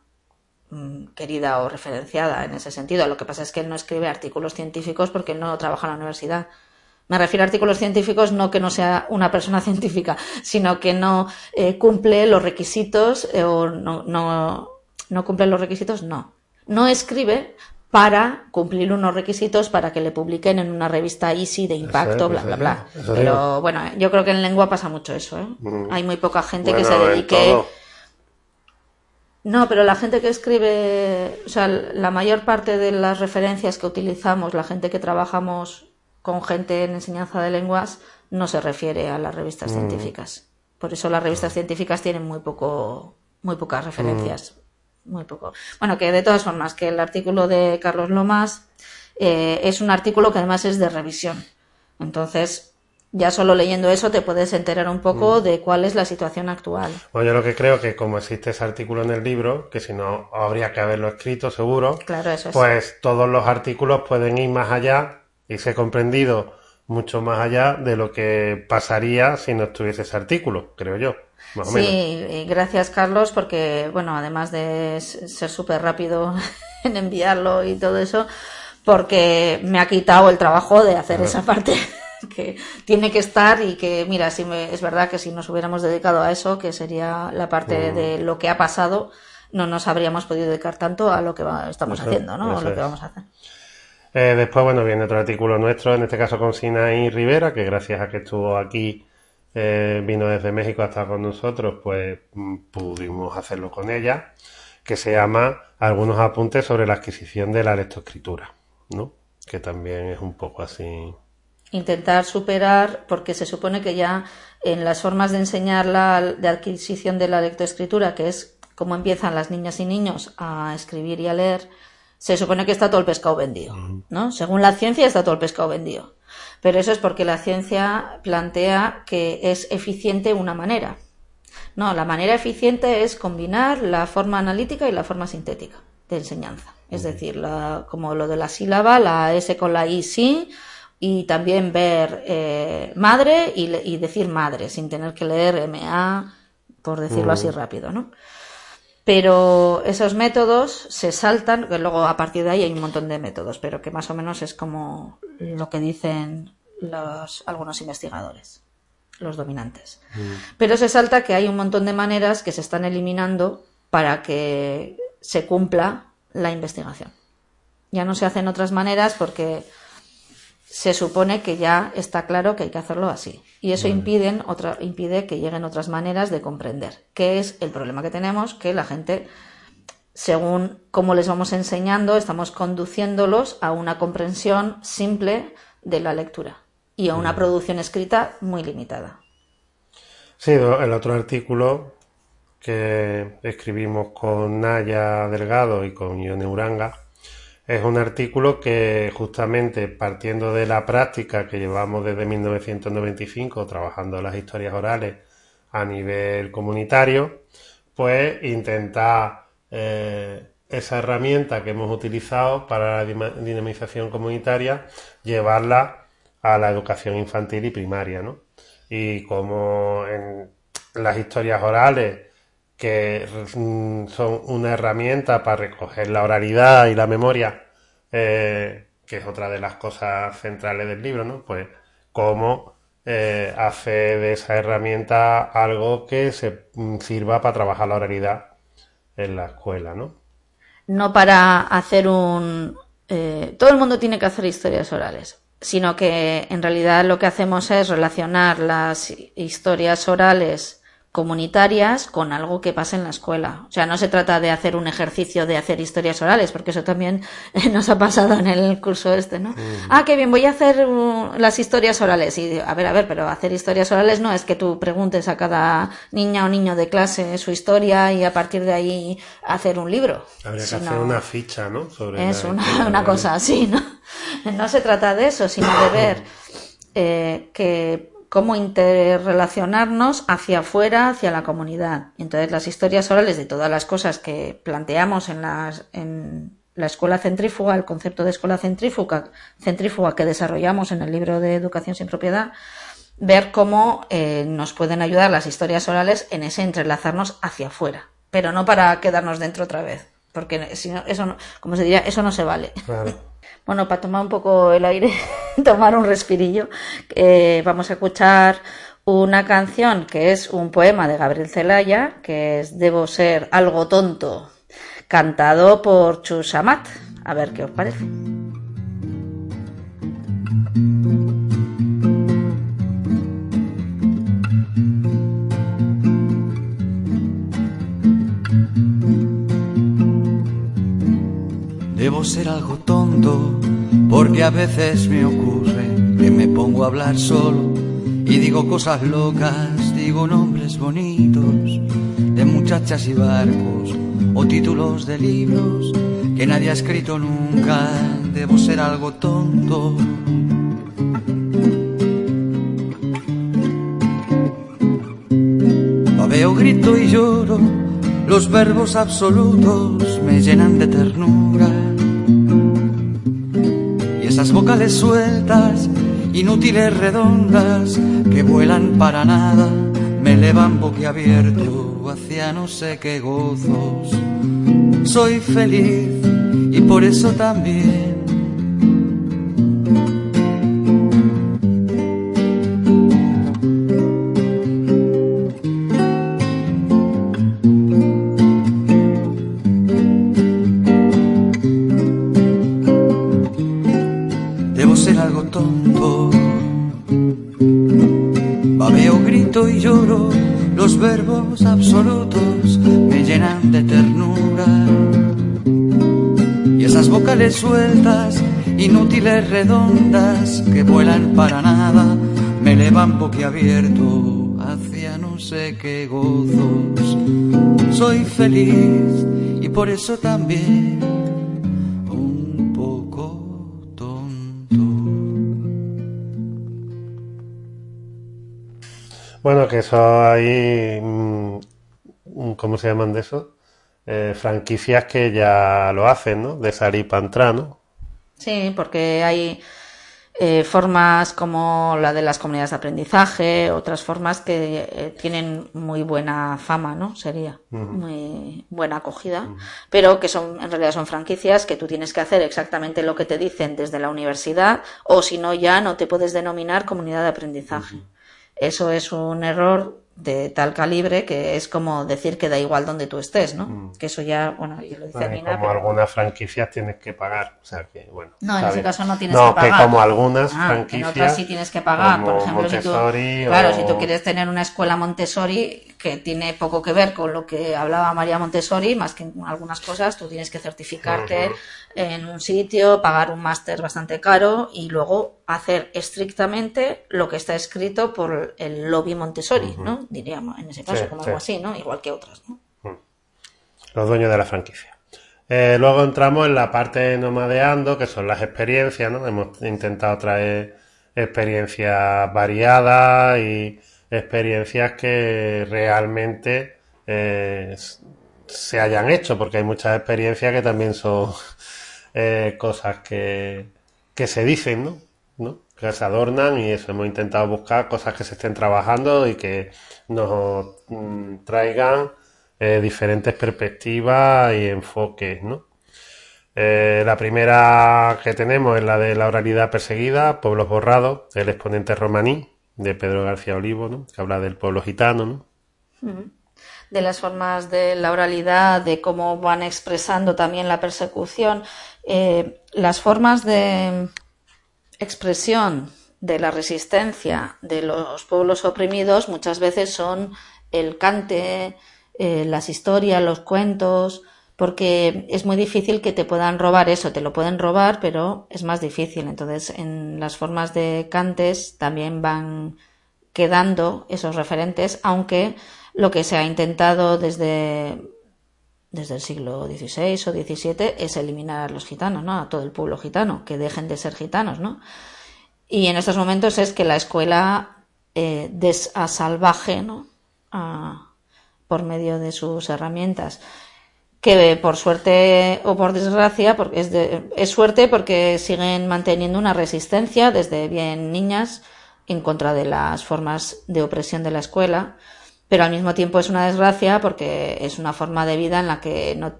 querida o referenciada en ese sentido. Lo que pasa es que él no escribe artículos científicos porque él no trabaja en la universidad. Me refiero a artículos científicos no que no sea una persona científica, sino que no eh, cumple los requisitos eh, o no, no, no cumple los requisitos, no. No escribe para cumplir unos requisitos para que le publiquen en una revista Easy de impacto, bla, bla, bla. Pero bueno, yo creo que en lengua pasa mucho eso. ¿eh? Hay muy poca gente que se dedique. No, pero la gente que escribe, o sea, la mayor parte de las referencias que utilizamos, la gente que trabajamos con gente en enseñanza de lenguas, no se refiere a las revistas científicas. Por eso las revistas científicas tienen muy poco, muy pocas referencias muy poco. Bueno, que de todas formas, que el artículo de Carlos Lomas eh, es un artículo que además es de revisión. Entonces, ya solo leyendo eso te puedes enterar un poco mm. de cuál es la situación actual. Bueno, yo lo que creo que como existe ese artículo en el libro, que si no habría que haberlo escrito seguro, claro, eso pues todos los artículos pueden ir más allá y ser comprendido mucho más allá de lo que pasaría si no estuviese ese artículo, creo yo sí, gracias Carlos, porque, bueno, además de ser súper rápido en enviarlo y todo eso, porque me ha quitado el trabajo de hacer esa parte que tiene que estar y que, mira, si es verdad que si nos hubiéramos dedicado a eso, que sería la parte de lo que ha pasado, no nos habríamos podido dedicar tanto a lo que estamos haciendo, ¿no? Lo que vamos a hacer. Eh, después, bueno, viene otro artículo nuestro, en este caso con Sinaí Rivera, que gracias a que estuvo aquí eh, vino desde México hasta con nosotros, pues mm, pudimos hacerlo con ella, que se llama Algunos apuntes sobre la adquisición de la lectoescritura, ¿no? Que también es un poco así. Intentar superar, porque se supone que ya en las formas de enseñar la de adquisición de la lectoescritura, que es cómo empiezan las niñas y niños a escribir y a leer, se supone que está todo el pescado vendido, ¿no? Según la ciencia está todo el pescado vendido. Pero eso es porque la ciencia plantea que es eficiente una manera. No, la manera eficiente es combinar la forma analítica y la forma sintética de enseñanza. Es decir, como lo de la sílaba, la S con la I sí, y también ver eh, madre y, decir madre, sin tener que leer MA, por decirlo así rápido, ¿no? Pero esos métodos se saltan, que luego a partir de ahí hay un montón de métodos, pero que más o menos es como lo que dicen los, algunos investigadores, los dominantes. Mm. Pero se salta que hay un montón de maneras que se están eliminando para que se cumpla la investigación. Ya no se hacen otras maneras porque se supone que ya está claro que hay que hacerlo así. Y eso impiden otra, impide que lleguen otras maneras de comprender. ¿Qué es el problema que tenemos? Que la gente, según cómo les vamos enseñando, estamos conduciéndolos a una comprensión simple de la lectura y a una producción escrita muy limitada. Sí, el otro artículo que escribimos con Naya Delgado y con Ione Uranga es un artículo que justamente partiendo de la práctica que llevamos desde 1995 trabajando las historias orales a nivel comunitario, pues intenta eh, esa herramienta que hemos utilizado para la dinamización comunitaria llevarla a la educación infantil y primaria, ¿no? Y como en las historias orales, que mm, son una herramienta para recoger la oralidad y la memoria, eh, que es otra de las cosas centrales del libro, ¿no? Pues cómo eh, hace de esa herramienta algo que se mm, sirva para trabajar la oralidad en la escuela, ¿no? No para hacer un... Eh, todo el mundo tiene que hacer historias orales sino que en realidad lo que hacemos es relacionar las historias orales comunitarias con algo que pasa en la escuela. O sea, no se trata de hacer un ejercicio de hacer historias orales, porque eso también nos ha pasado en el curso este, ¿no? Ah, qué bien, voy a hacer uh, las historias orales. Y a ver, a ver, pero hacer historias orales no es que tú preguntes a cada niña o niño de clase su historia y a partir de ahí hacer un libro. Habría que hacer una ficha, ¿no? Sobre es una, una cosa así, ¿no? No se trata de eso, sino de ver eh, que cómo interrelacionarnos hacia afuera, hacia la comunidad. Entonces, las historias orales de todas las cosas que planteamos en, las, en la escuela centrífuga, el concepto de escuela centrífuga, centrífuga que desarrollamos en el libro de Educación sin Propiedad, ver cómo eh, nos pueden ayudar las historias orales en ese entrelazarnos hacia afuera, pero no para quedarnos dentro otra vez, porque si no, eso no, como se diría, eso no se vale. Bueno, para tomar un poco el aire, tomar un respirillo, eh, vamos a escuchar una canción que es un poema de Gabriel Celaya, que es Debo ser algo tonto, cantado por Chusamat. A ver qué os parece. Ser algo tonto, porque a veces me ocurre que me pongo a hablar solo y digo cosas locas, digo nombres bonitos de muchachas y barcos o títulos de libros que nadie ha escrito nunca. Debo ser algo tonto. Babeo, grito y lloro, los verbos absolutos me llenan de ternura vocales sueltas, inútiles redondas, que vuelan para nada, me elevan boquiabierto hacia no sé qué gozos. Soy feliz y por eso también inútiles redondas, que vuelan para nada, me elevan boquiabierto hacia no sé qué gozos. Soy feliz y por eso también un poco tonto. Bueno, que eso ahí ¿cómo se llaman de eso? Eh, franquicias que ya lo hacen, ¿no? De salir para entrar, ¿no? Sí, porque hay eh, formas como la de las comunidades de aprendizaje, otras formas que eh, tienen muy buena fama, ¿no? Sería muy buena acogida, pero que son en realidad son franquicias que tú tienes que hacer exactamente lo que te dicen desde la universidad o si no ya no te puedes denominar comunidad de aprendizaje. Eso es un error de tal calibre que es como decir que da igual donde tú estés, ¿no? Mm. Que eso ya, bueno, yo lo dice Como algunas franquicias tienes que pagar, o sea que, bueno. No, en ese caso no tienes que pagar. No, que como algunas ah, franquicias. En otras sí tienes que pagar, por ejemplo, si tú, claro, si tú quieres tener una escuela Montessori que tiene poco que ver con lo que hablaba María Montessori, más que en algunas cosas, tú tienes que certificarte en un sitio, pagar un máster bastante caro y luego hacer estrictamente lo que está escrito por el lobby Montessori, ¿no? Diríamos, en ese caso, como algo así, ¿no? Igual que otras, ¿no? Los dueños de la franquicia. Eh, luego entramos en la parte nomadeando, que son las experiencias, ¿no? Hemos intentado traer experiencias variadas y experiencias que realmente eh, se hayan hecho, porque hay muchas experiencias que también son eh, cosas que, que se dicen, ¿no? Que se adornan y eso, hemos intentado buscar cosas que se estén trabajando y que nos mm, traigan eh, diferentes perspectivas y enfoques, ¿no? Eh, la primera que tenemos es la de la oralidad perseguida, pueblos borrados, el exponente romaní de Pedro García Olivo, que habla del pueblo gitano. ¿no? De las formas de la oralidad, de cómo van expresando también la persecución, eh, las formas de expresión de la resistencia de los pueblos oprimidos muchas veces son el cante, eh, las historias, los cuentos, porque es muy difícil que te puedan robar eso, te lo pueden robar, pero es más difícil. Entonces, en las formas de cantes también van quedando esos referentes, aunque lo que se ha intentado desde, desde el siglo XVI o XVII es eliminar a los gitanos, ¿no? A todo el pueblo gitano, que dejen de ser gitanos, ¿no? Y en estos momentos es que la escuela eh, ¿no? por medio de sus herramientas que por suerte o por desgracia, porque es, es suerte porque siguen manteniendo una resistencia desde bien niñas en contra de las formas de opresión de la escuela pero al mismo tiempo es una desgracia porque es una forma de vida en la que no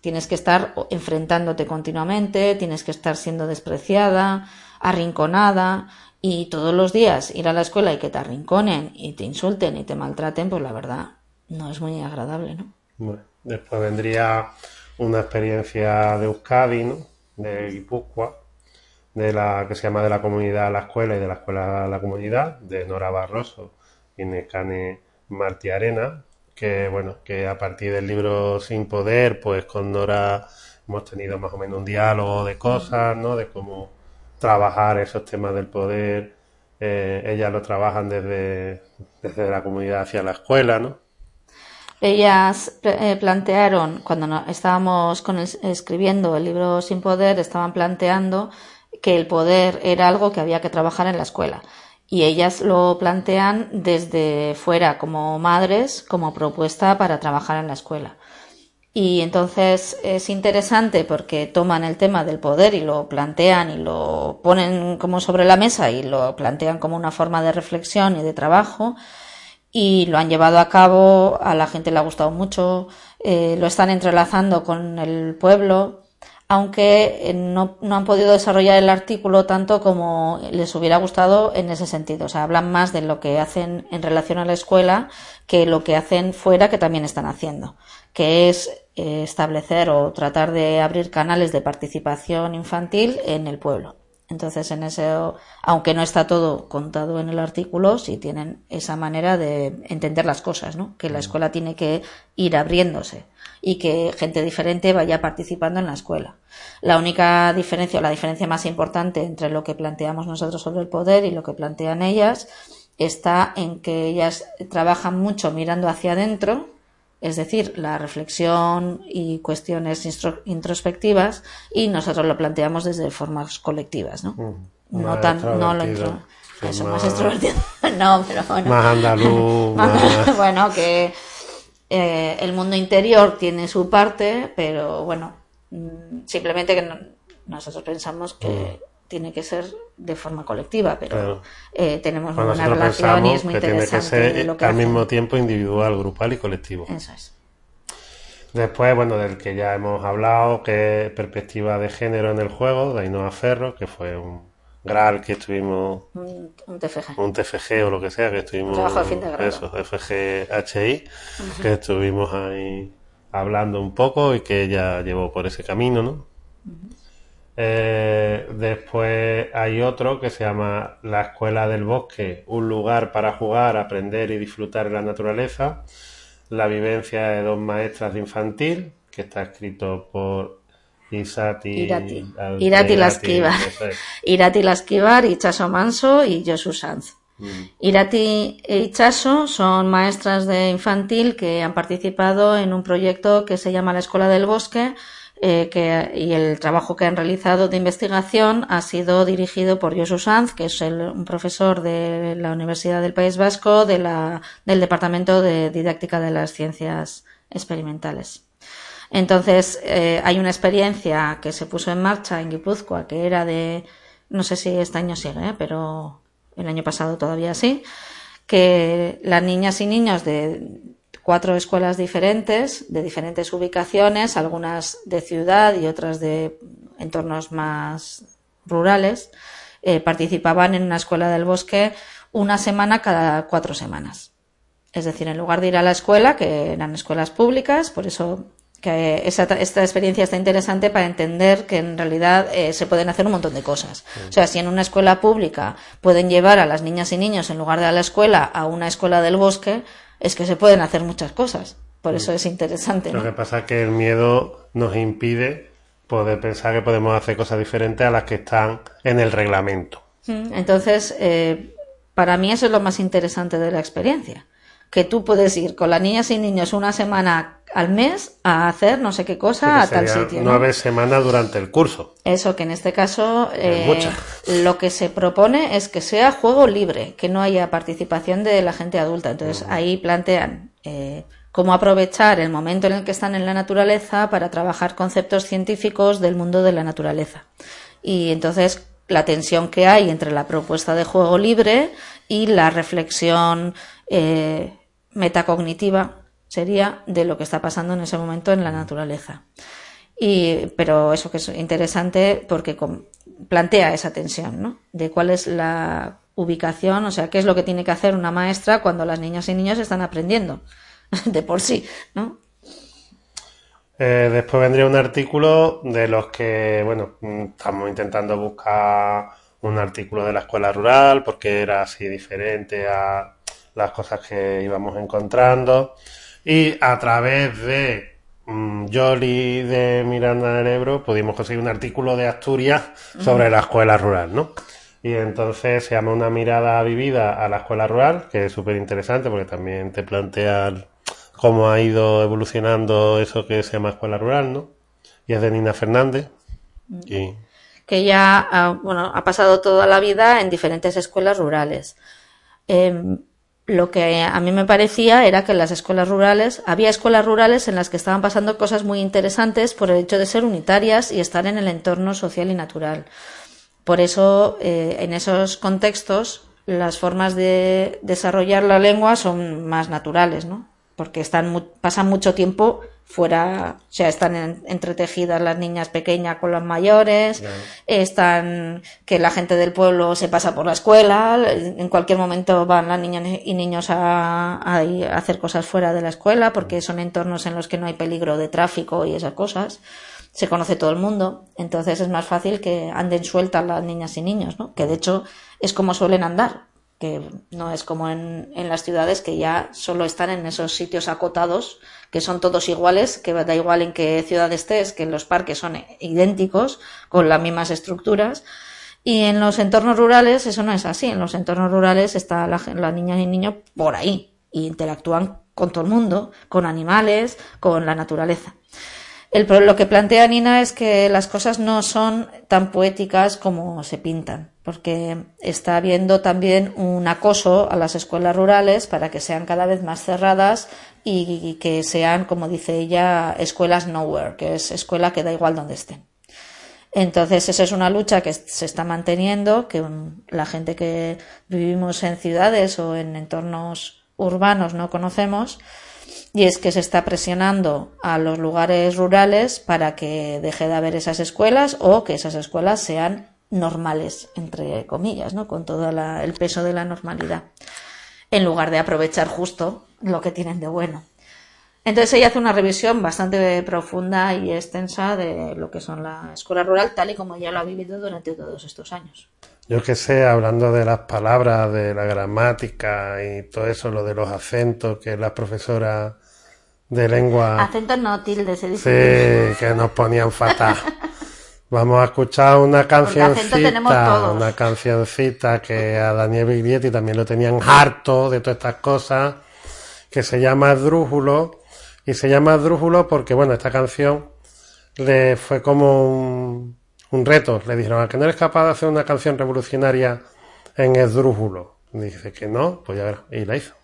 Tienes que estar enfrentándote continuamente, tienes que estar siendo despreciada, arrinconada y todos los días ir a la escuela y que te arrinconen y te insulten y te maltraten, pues la verdad no es muy agradable, ¿no? Después vendría una experiencia de Euskadi, ¿no? De Guipúzcoa, de la que se llama de la comunidad a la escuela y de la escuela a la comunidad, de Nora Barroso y Necane Martiarena, que bueno, que a partir del libro Sin Poder, pues con Nora hemos tenido más o menos un diálogo de cosas, ¿no? De cómo trabajar esos temas del poder. Eh, ellas lo trabajan desde, desde la comunidad hacia la escuela, ¿no? Ellas eh, plantearon, cuando estábamos con escribiendo el libro Sin Poder, estaban planteando que el poder era algo que había que trabajar en la escuela. Y ellas lo plantean desde fuera, como madres, como propuesta para trabajar en la escuela. Y entonces es interesante porque toman el tema del poder y lo plantean y lo ponen como sobre la mesa y lo plantean como una forma de reflexión y de trabajo y lo han llevado a cabo, a la gente le ha gustado mucho, eh, lo están entrelazando con el pueblo, aunque eh, no, no, han podido desarrollar el artículo tanto como les hubiera gustado en ese sentido. O sea, hablan más de lo que hacen en relación a la escuela que lo que hacen fuera que también están haciendo, que es eh, establecer o tratar de abrir canales de participación infantil en el pueblo. Entonces, en ese, aunque no está todo contado en el artículo, sí tienen esa manera de entender las cosas, ¿no? Que la escuela tiene que ir abriéndose y que gente diferente vaya participando en la escuela. La única diferencia, o la diferencia más importante entre lo que planteamos nosotros sobre el poder y lo que plantean ellas, está en que ellas trabajan mucho mirando hacia adentro, es decir, la reflexión y cuestiones introspectivas, y nosotros lo planteamos desde formas colectivas, ¿no? Mm, no tan, no lo intro, eso, más, extrovertido. no, pero bueno. Más andaluz. bueno, que eh, el mundo interior tiene su parte, pero bueno, mm, simplemente que nosotros pensamos que mm. tiene que ser de forma colectiva, pero eh, tenemos una relación y es muy interesante. Tiene que ser al mismo tiempo individual, grupal y colectivo. Eso es. Después, bueno, del que ya hemos hablado, que es perspectiva de género en el juego, de Ainhoa Ferro, que fue un GRAL que estuvimos. Un, TFG. Un TFG o lo que sea, que estuvimos. Trabajo de fin de grado. Eso, FGHI, que estuvimos ahí hablando un poco y que ella llevó por ese camino, ¿no? Eh, después hay otro que se llama La Escuela del Bosque, un lugar para jugar, aprender y disfrutar de la naturaleza. La vivencia de dos maestras de infantil, que está escrito por Isati, Irati, Irati, Lasquivar, Irati Lasquivar, Ichaso Manso y Josu Sanz. Mm. Irati e Ichaso son maestras de infantil que han participado en un proyecto que se llama la Escuela del Bosque eh, que, y el trabajo que han realizado de investigación ha sido dirigido por Josu Sanz, que es un profesor de la Universidad del País Vasco de la, del Departamento de Didáctica de las Ciencias Experimentales. Entonces, eh, hay una experiencia que se puso en marcha en Guipúzcoa, que era de, no sé si este año sigue, ¿eh? pero el año pasado todavía sí, que las niñas y niños de cuatro escuelas diferentes, de diferentes ubicaciones, algunas de ciudad y otras de entornos más rurales, eh, participaban en una escuela del bosque una semana cada cuatro semanas. Es decir, en lugar de ir a la escuela, que eran escuelas públicas, por eso que esta experiencia está interesante para entender que en realidad eh, se pueden hacer un montón de cosas. O sea, si en una escuela pública pueden llevar a las niñas y niños en lugar de a la escuela a una escuela del bosque, es que se pueden hacer muchas cosas. Por eso es interesante. Lo que pasa es que el miedo nos impide poder pensar que podemos hacer cosas diferentes a las que están en el reglamento. Mm, entonces, eh, para mí eso es lo más interesante de la experiencia que tú puedes ir con las niñas y niños una semana al mes a hacer no sé qué cosa a tal sitio. Nueve semanas durante el curso. Eso, que en este caso eh, lo que se propone es que sea juego libre, que no haya participación de la gente adulta. Entonces ahí plantean eh, cómo aprovechar el momento en el que están en la naturaleza para trabajar conceptos científicos del mundo de la naturaleza. Y entonces la tensión que hay entre la propuesta de juego libre y la reflexión eh, metacognitiva sería de lo que está pasando en ese momento en la naturaleza. Y, pero eso que es interesante porque plantea esa tensión, ¿no? De cuál es la ubicación, o sea, qué es lo que tiene que hacer una maestra cuando las niñas y niños están aprendiendo de por sí, ¿no? Eh, después vendría un artículo de los que, bueno, estamos intentando buscar un artículo de la escuela rural porque era así diferente a las cosas que íbamos encontrando y a través de Jolly de Miranda del Ebro pudimos conseguir un artículo de Asturias sobre la escuela rural, ¿no? Y entonces se llama Una mirada vivida a la escuela rural, que es súper interesante porque también te plantea cómo ha ido evolucionando eso que se llama escuela rural, ¿no? Y es de Nina Fernández. Y que ya bueno, ha pasado toda la vida en diferentes escuelas rurales. Em, lo que a mí me parecía era que en las escuelas rurales había escuelas rurales en las que estaban pasando cosas muy interesantes por el hecho de ser unitarias y estar en el entorno social y natural. Por eso, eh, en esos contextos, las formas de desarrollar la lengua son más naturales, ¿no? Porque están, pasan mucho tiempo fuera, o sea, están entretejidas las niñas pequeñas con las mayores, están que la gente del pueblo se pasa por la escuela, en cualquier momento van las niñas y niños a, a, hacer cosas fuera de la escuela porque son entornos en los que no hay peligro de tráfico y esas cosas. Se conoce todo el mundo, entonces es más fácil que anden sueltas las niñas y niños, ¿no? Que de hecho es como suelen andar, que no es como en, en las ciudades que ya solo están en esos sitios acotados que son todos iguales, que da igual en qué ciudad estés, que los parques son idénticos, con las mismas estructuras. Y en los entornos rurales eso no es así. En los entornos rurales está la, niña y el niño por ahí y interactúan con todo el mundo, con animales, con la naturaleza. El, lo que plantea Nina es que las cosas no son tan poéticas como se pintan, porque está habiendo también un acoso a las escuelas rurales para que sean cada vez más cerradas y que sean, como dice ella, escuelas nowhere, que es escuela que da igual donde estén. Entonces, esa es una lucha que se está manteniendo, que la gente que vivimos en ciudades o en entornos urbanos no conocemos, y es que se está presionando a los lugares rurales para que deje de haber esas escuelas o que esas escuelas sean normales, entre comillas, ¿no? Con todo el peso de la normalidad, en lugar de aprovechar justo lo que tienen de bueno. Entonces ella hace una revisión bastante profunda y extensa de lo que son la escuela rural tal y como ella lo ha vivido durante todos estos años. Yo que sé, hablando de las palabras, de la gramática y todo eso, lo de los acentos que la profesora de lengua... Acentos no, tildes, se dice. Sí, que nos ponían fatal. Vamos a escuchar una cancioncita, una cancioncita que a Daniel Biglietti también lo tenían harto de todas estas cosas que se llama Drújulo. Y se llama Drújulo porque, bueno, esta canción le fue como un, reto. Le dijeron, ¿a que no eres capaz de hacer una canción revolucionaria en esdrújulo? Dice que no, pues ya ver Y la hizo.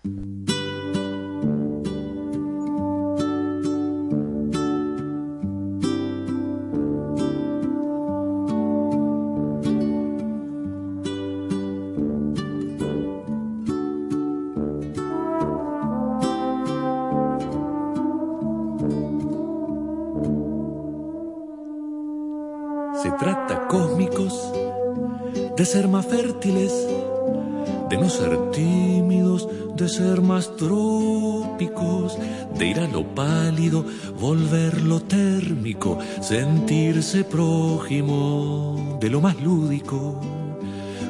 Ser más fértiles, de no ser tímidos, de ser más trópicos, de ir a lo pálido, volverlo térmico, sentirse prójimo de lo más lúdico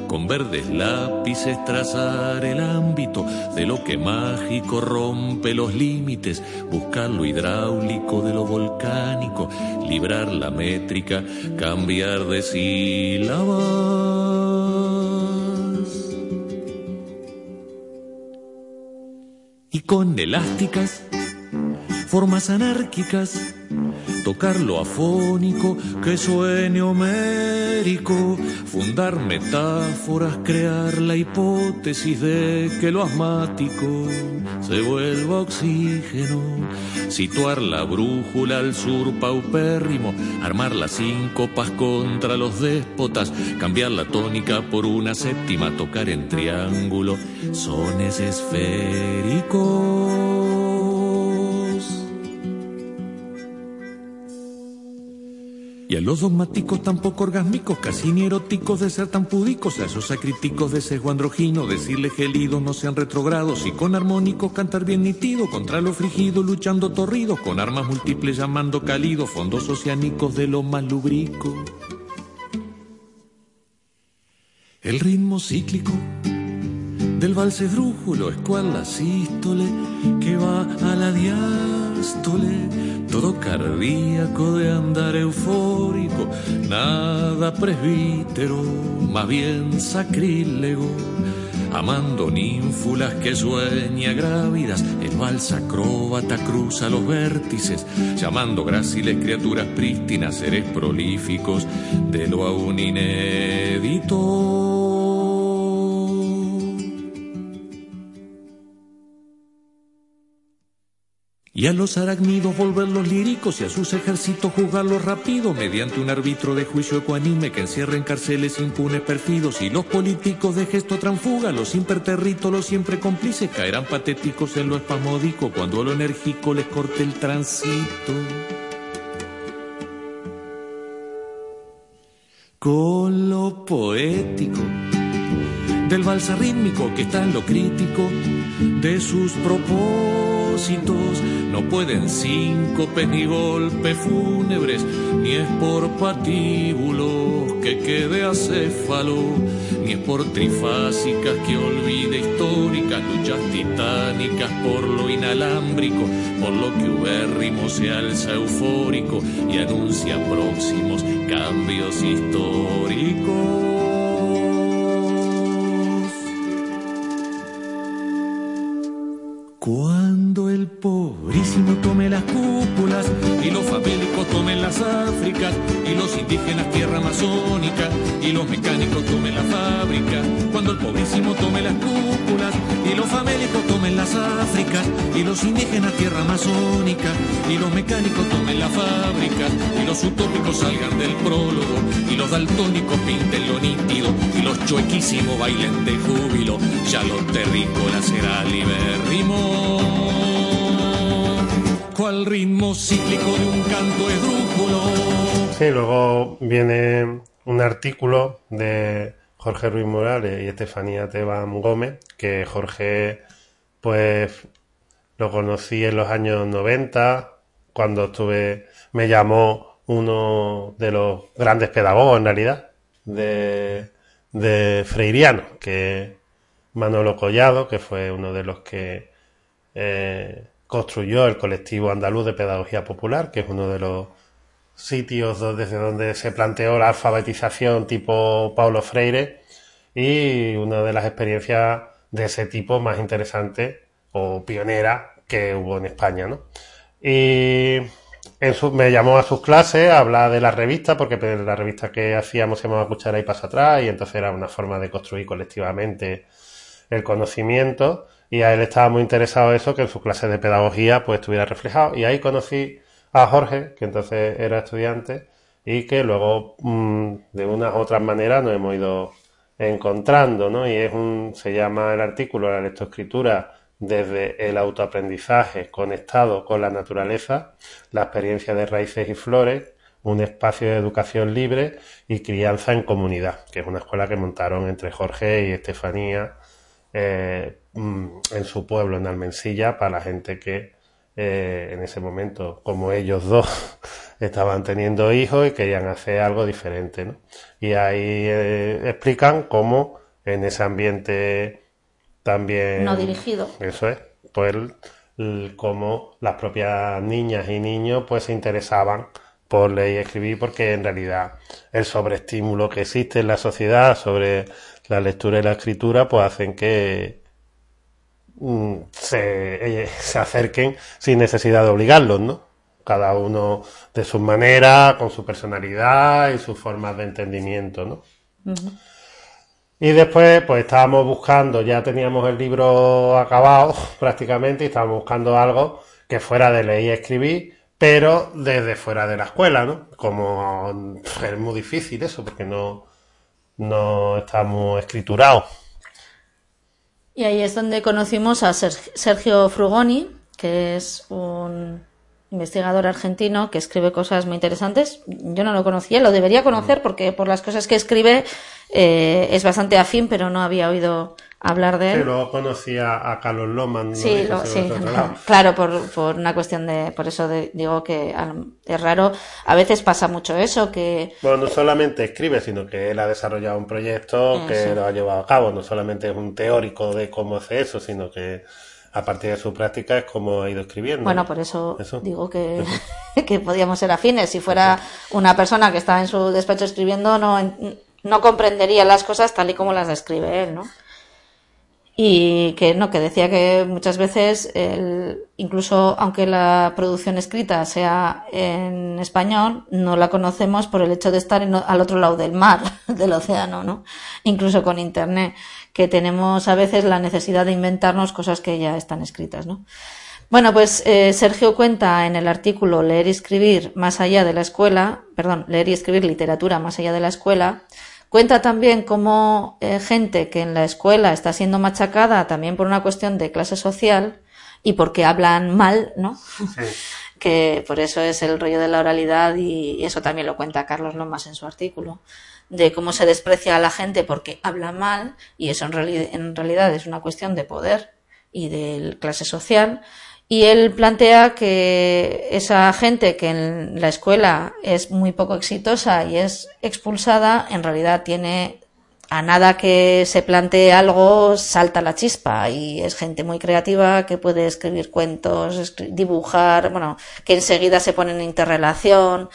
con verdes lápices trazar el ámbito de lo que mágico rompe los límites, buscar lo hidráulico de lo volcánico, librar la métrica, cambiar de sílabas. Y con elásticas, formas anárquicas, tocar lo afónico que suene homérico, fundar metáforas, crear la hipótesis de que lo asmático se vuelva oxígeno, situar la brújula al sur paupérrimo, armar las síncopas contra los déspotas, cambiar la tónica por una séptima, tocar en triángulo, sones esféricos Y a los dogmáticos tampoco orgásmicos, casi ni eróticos de ser tan púdicos, a esos acríticos de sesgo androgino, decirle gelidos no sean retrogrados, y con armónicos cantar bien nitido, contra lo frigido luchando torridos, con armas múltiples llamando cálido, fondos oceánicos de lo más. El ritmo cíclico del valse drújulo, escuadra sístole, que va a la diástole, todo cardíaco de andar eufórico, nada presbítero, más bien sacrílego. Amando ninfulas que sueña grávidas, el vals acróbata cruza los vértices, llamando gráciles criaturas prístinas, seres prolíficos de lo aún inédito. Y a los arácnidos volverlos líricos y a sus ejércitos juzgarlos rápido mediante un árbitro de juicio ecuanime que encierra en cárceles impunes perfidos y los políticos de gesto transfuga, los imperterritos, los siempre cómplices caerán patéticos en lo espasmódico cuando lo enérgico les corte el tránsito. Con lo poético del balsa rítmico que está en lo crítico de sus propósitos. No pueden síncopes ni golpes fúnebres, ni es por patíbulos que quede acéfalo, ni es por trifásicas que olvide históricas, luchas titánicas por lo inalámbrico, por lo que ubérrimo se alza eufórico y anuncia próximos cambios históricos. Cuando el pobrísimo tome las cúpulas y los famélicos tomen las Áfricas y los indígenas tierra amazónica y los mecánicos tomen la fábrica. Cuando el pobrísimo tome las cúpulas y los famélicos tomen las Áfricas y los indígenas tierra amazónica y los mecánicos tomen la fábrica y los utópicos salgan del prólogo y los daltónicos pinten lo nítido y los chuequísimos bailen de júbilo. Ya los terrícolas será libérrimo cual ritmo cíclico de un canto esdrújulo. Sí, luego viene un artículo de Jorge Ruiz Morales y Estefanía Teban Gómez, que Jorge, pues, lo conocí en los años 90, cuando estuve, me llamó uno de los grandes pedagogos, en realidad, de, de Freiriano, que Manolo Collado, que fue uno de los que eh, construyó el colectivo andaluz de pedagogía popular, que es uno de los sitios desde donde se planteó la alfabetización tipo Paulo Freire y una de las experiencias de ese tipo más interesantes o pionera que hubo en España, ¿no? Y me llamó a sus clases a hablar de la revista, porque la revista que hacíamos se llamaba Cuchara y Paso Atrás, y entonces era una forma de construir colectivamente el conocimiento y a él estaba muy interesado eso, que en su clase de pedagogía pues estuviera reflejado. Y ahí conocí a Jorge, que entonces era estudiante, y que luego mm, de unas u otras maneras nos hemos ido encontrando, ¿no? Y es un, se llama el artículo La lectoescritura desde el autoaprendizaje conectado con la naturaleza, la experiencia de raíces y flores, un espacio de educación libre y crianza en comunidad, que es una escuela que montaron entre Jorge y Estefanía eh, mm, en su pueblo, en Almensilla, para la gente que eh, en ese momento, como ellos dos, estaban teniendo hijos y querían hacer algo diferente. ¿no? Y ahí eh, explican cómo en ese ambiente también... No dirigido. Eso es. Pues cómo las propias niñas y niños pues se interesaban por leer y escribir porque en realidad el sobreestímulo que existe en la sociedad sobre la lectura y la escritura pues hacen que se, se acerquen sin necesidad de obligarlos, ¿no? Cada uno de su manera, con su personalidad y sus formas de entendimiento, ¿no? Y después, pues estábamos buscando, ya teníamos el libro acabado prácticamente, y estábamos buscando algo que fuera de leer y escribir, pero desde fuera de la escuela, ¿no? Como es muy difícil eso, porque no, no estamos escriturados. Y ahí es donde conocimos a Sergio Frugoni, que es un investigador argentino que escribe cosas muy interesantes. Yo no lo conocía, lo debería conocer porque por las cosas que escribe eh, es bastante afín, pero no había oído hablar de él. Pero conocía a Carlos Loman. ¿no? Sí, lo- sí, claro, por, por una cuestión de, por eso de- digo que es raro. A veces pasa mucho eso, que Bueno, no solamente escribe, sino que él ha desarrollado un proyecto que Eso. lo ha llevado a cabo. No solamente es un teórico de cómo hace eso, sino que a partir de su práctica es como ha ido escribiendo. Bueno, por eso, Eso. digo que, que podíamos ser afines. Si fuera una persona que estaba en su despacho escribiendo, no, en- no comprendería las cosas tal y como las describe él, ¿no? Y que no, que decía que muchas veces, el- incluso aunque la producción escrita sea en español, no la conocemos por el hecho de estar en al otro lado del mar, del océano, ¿no? Incluso con internet, que tenemos a veces la necesidad de inventarnos cosas que ya están escritas, ¿no? Bueno, pues eh, Sergio cuenta en el artículo Leer y escribir más allá de la escuela, perdón, leer y escribir literatura más allá de la escuela, cuenta también cómo eh, gente que en la escuela está siendo machacada también por una cuestión de clase social y porque hablan mal, ¿no? que por eso es el rollo de la oralidad y eso también lo cuenta Carlos Lomas en su artículo, de cómo se desprecia a la gente porque habla mal y eso en, reali- en realidad es una cuestión de poder y de clase social. Y él plantea que esa gente que en la escuela es muy poco exitosa y es expulsada, en realidad tiene a nada que se plantee algo, salta la chispa. Y es gente muy creativa que puede escribir cuentos, dibujar, bueno, que enseguida se pone en interrelación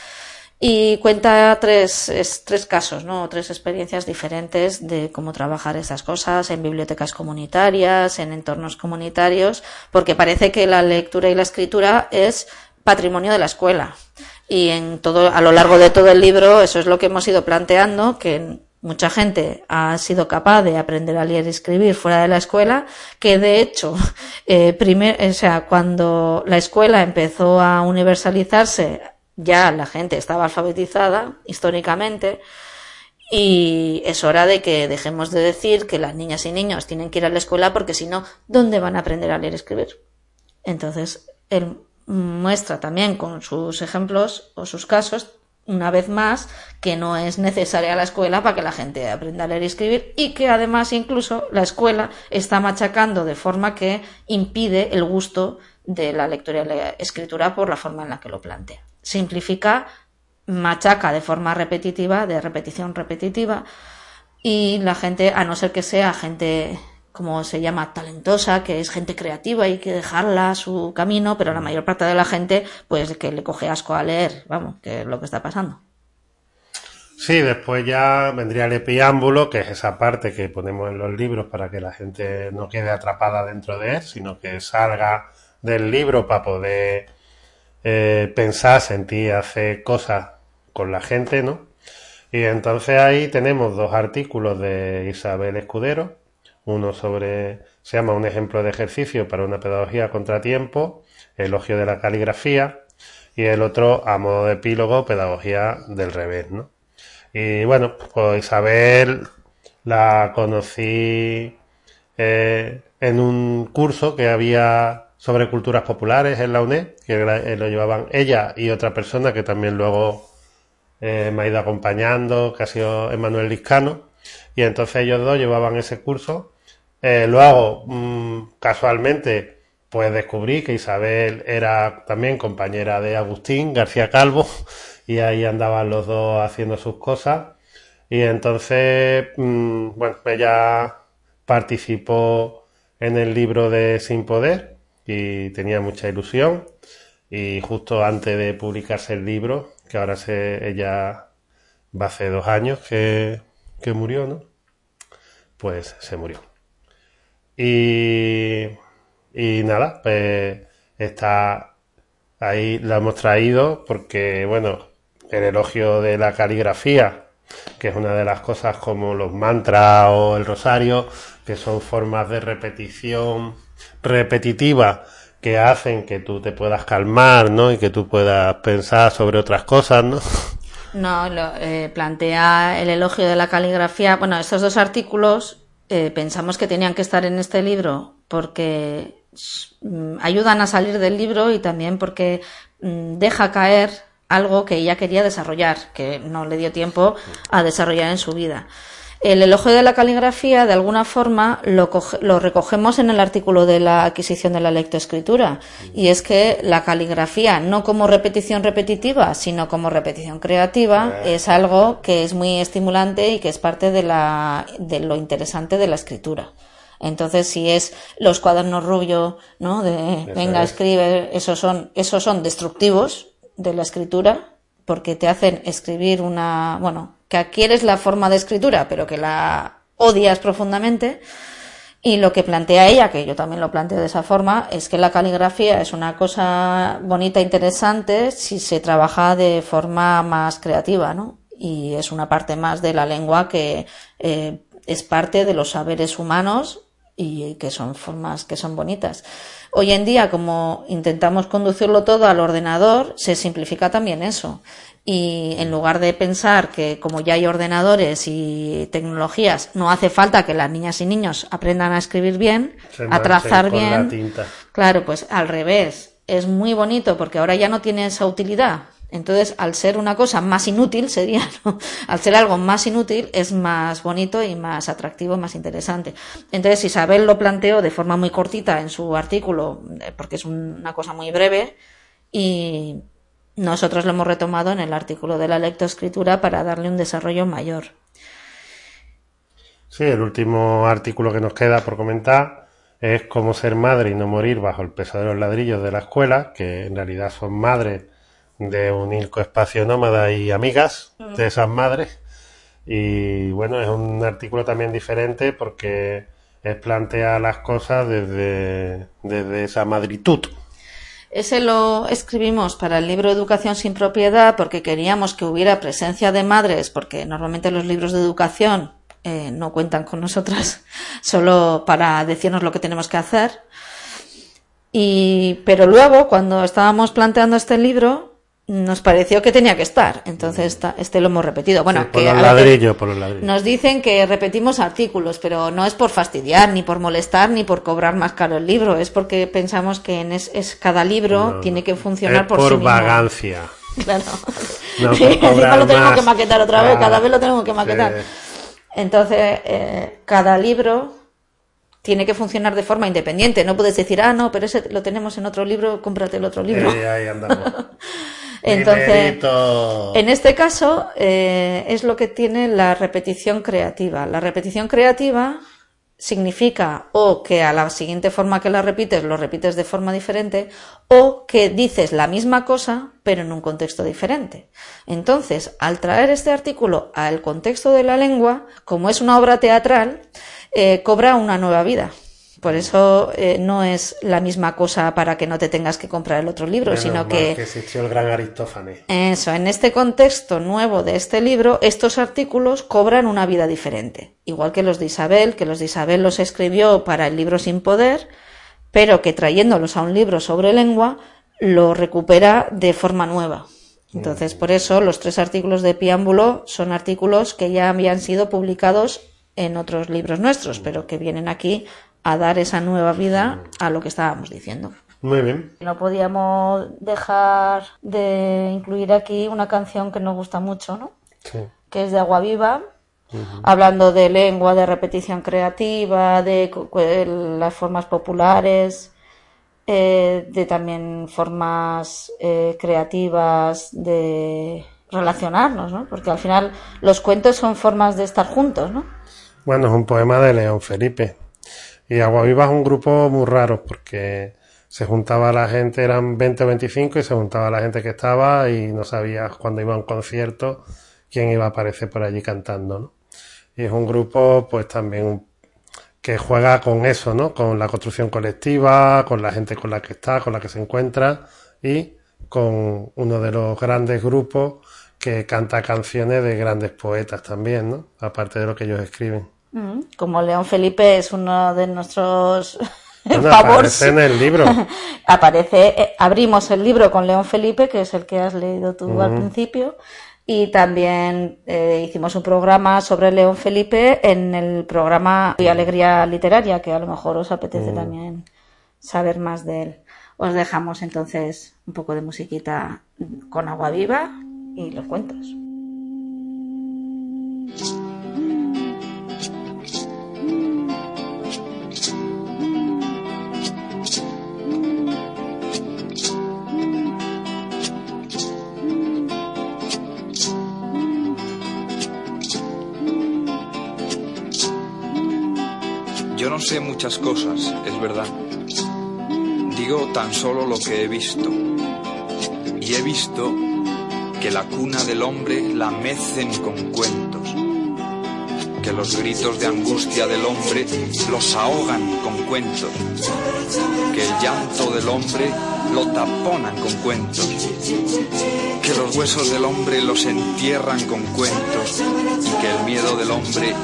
y cuenta tres, es- tres casos, ¿no? Tres experiencias diferentes de cómo trabajar esas cosas en bibliotecas comunitarias, en entornos comunitarios, porque parece que la lectura y la escritura es patrimonio de la escuela. Y en todo, a lo largo de todo el libro, eso es lo que hemos ido planteando, que mucha gente ha sido capaz de aprender a leer y escribir fuera de la escuela, que de hecho, eh, primer, o sea, cuando la escuela empezó a universalizarse, ya la gente estaba alfabetizada históricamente, y es hora de que dejemos de decir que las niñas y niños tienen que ir a la escuela porque si no, ¿dónde van a aprender a leer y escribir? Entonces, él muestra también con sus ejemplos o sus casos, una vez más, que no es necesaria la escuela para que la gente aprenda a leer y escribir y que además incluso la escuela está machacando de forma que impide el gusto de la lectura y la escritura por la forma en la que lo plantea. Simplifica, machaca de forma repetitiva, de repetición repetitiva, y la gente, a no ser que sea gente como se llama talentosa, que es gente creativa y que dejarla su camino, pero la mayor parte de la gente, pues que le coge asco a leer, vamos, que es lo que está pasando. Sí, después ya vendría el preámbulo, que es esa parte que ponemos en los libros para que la gente no quede atrapada dentro de él, sino que salga del libro para poder eh, pensar, sentir, hacer cosas con la gente, ¿no? Y entonces ahí tenemos dos artículos de Isabel Escudero, uno sobre, se llama Un ejemplo de ejercicio para una pedagogía contratiempo, elogio de la caligrafía, y el otro a modo de epílogo, pedagogía del revés, ¿no? Y bueno, pues Isabel la conocí eh, en un curso que había sobre culturas populares en la UNED, que eh, lo llevaban ella y otra persona que también luego eh, me ha ido acompañando, que ha sido Emanuel Liscano, y entonces ellos dos llevaban ese curso. Eh, luego, mm, casualmente, pues descubrí que Isabel era también compañera de Agustín García Calvo, y ahí andaban los dos haciendo sus cosas. Y entonces, mm, bueno, ella participó en el libro de Sin Poder y tenía mucha ilusión. Y justo antes de publicarse el libro, que ahora se, ella va hace dos años que, que murió, ¿no? Pues se murió. Y, y nada, pues está ahí, la hemos traído porque, bueno, el elogio de la caligrafía, que es una de las cosas como los mantras o el rosario, que son formas de repetición repetitiva que hacen que tú te puedas calmar, ¿no? Y que tú puedas pensar sobre otras cosas, ¿no? No, lo, eh, plantea el elogio de la caligrafía. Bueno, estos dos artículos eh, pensamos que tenían que estar en este libro porque mm, ayudan a salir del libro y también porque mm, deja caer algo que ella quería desarrollar, que no le dio tiempo a desarrollar en su vida. El elogio de la caligrafía, de alguna forma, lo, lo, recogemos en el artículo de la adquisición de la lectoescritura. Y es que la caligrafía, no como repetición repetitiva, sino como repetición creativa, es algo que es muy estimulante y que es parte de, la, de lo interesante de la escritura. Entonces, si es los cuadernos rubio, ¿no? De, venga, escribe, esos son, esos son destructivos de la escritura, porque te hacen escribir una, bueno, que adquieres la forma de escritura, pero que la odias profundamente. Y lo que plantea ella, que yo también lo planteo de esa forma, es que la caligrafía es una cosa bonita, interesante, si se trabaja de forma más creativa, ¿no? Y es una parte más de la lengua que eh, es parte de los saberes humanos y que son formas que son bonitas. Hoy en día, como intentamos conducirlo todo al ordenador, se simplifica también eso y en lugar de pensar que como ya hay ordenadores y tecnologías, no hace falta que las niñas y niños aprendan a escribir bien, a trazar bien. Claro, pues al revés. Es muy bonito porque ahora ya no tiene esa utilidad. Entonces, al ser una cosa más inútil, sería, ¿no? al ser algo más inútil, es más bonito y más atractivo, más interesante. Entonces, Isabel lo planteó de forma muy cortita en su artículo, eh, porque es una cosa muy breve, y, nosotros lo hemos retomado en el artículo de la lectoescritura para darle un desarrollo mayor. Sí, el último artículo que nos queda por comentar es cómo ser madre y no morir bajo el peso de los ladrillos de la escuela, que en realidad son madres de un ilco espacio nómada y amigas de esas madres. Y bueno, es un artículo también diferente porque es plantea las cosas desde, desde esa madritud. Ese lo escribimos para el libro Educación sin propiedad porque queríamos que hubiera presencia de madres, porque normalmente los libros de educación eh, no cuentan con nosotras solo para decirnos lo que tenemos que hacer. Y, pero luego, cuando estábamos planteando este libro, nos pareció que tenía que estar. Entonces, este lo hemos repetido. Bueno, por los ladrillos, por los ladrillos. Nos dicen que repetimos artículos, pero no es por fastidiar, ni por molestar, ni por cobrar más caro el libro. Es porque pensamos que en es, cada libro tiene que funcionar por, por sí vagancia. Claro. No, Encima lo tenemos que maquetar otra vez, cada vez lo tenemos que maquetar. Entonces, eh, cada libro tiene que funcionar de forma independiente. No puedes decir, ah, no, pero ese lo tenemos en otro libro, cómprate el otro libro. ahí andamos. Entonces, en este caso eh, es lo que tiene la repetición creativa. La repetición creativa significa o que a la siguiente forma que la repites lo repites de forma diferente o que dices la misma cosa pero en un contexto diferente. Entonces, al traer este artículo al contexto de la lengua, como es una obra teatral, eh, cobra una nueva vida. Por eso eh, no es la misma cosa para que no te tengas que comprar el otro libro, sino que... que existió el gran Aristófanes. Eso, en este contexto nuevo de este libro, estos artículos cobran una vida diferente. Igual que los de Isabel, que los de Isabel los escribió para el libro Sin Poder, pero que trayéndolos a un libro sobre lengua, lo recupera de forma nueva. Entonces, por eso los tres artículos de Piámbulo son artículos que ya habían sido publicados en otros libros nuestros, pero que vienen aquí a dar esa nueva vida a lo que estábamos diciendo. Muy bien. No podíamos dejar de incluir aquí una canción que nos gusta mucho, ¿no? Sí. Que es de Agua Viva, hablando de lengua, de repetición creativa, de las formas populares, eh, de también formas eh, creativas de relacionarnos, ¿no? Porque al final los cuentos son formas de estar juntos, ¿no? Bueno, es un poema de León Felipe. Y Agua Viva es un grupo muy raro porque se juntaba la gente, eran 20 o 25 y se juntaba la gente que estaba y no sabías cuando iba a un concierto quién iba a aparecer por allí cantando, ¿no? Y es un grupo pues también que juega con eso, ¿no? Con la construcción colectiva, con la gente con la que está, con la que se encuentra y con uno de los grandes grupos que canta canciones de grandes poetas también, ¿no? Aparte de lo que ellos escriben. Mm, como León Felipe es uno de nuestros Aparece en el libro. aparece, eh, abrimos el libro con León Felipe, que es el que has leído tú al principio, y también eh, hicimos un programa sobre León Felipe en el programa de Alegría Literaria, que a lo mejor os apetece también saber más de él. Os dejamos entonces un poco de musiquita con agua viva y los cuentos. Sé muchas cosas, es verdad. Digo tan solo lo que he visto. Y he visto que la cuna del hombre la mecen con cuentos. Que los gritos de angustia del hombre los ahogan con cuentos. Que el llanto del hombre lo taponan con cuentos. Que los huesos del hombre los entierran con cuentos. Y que el miedo del hombre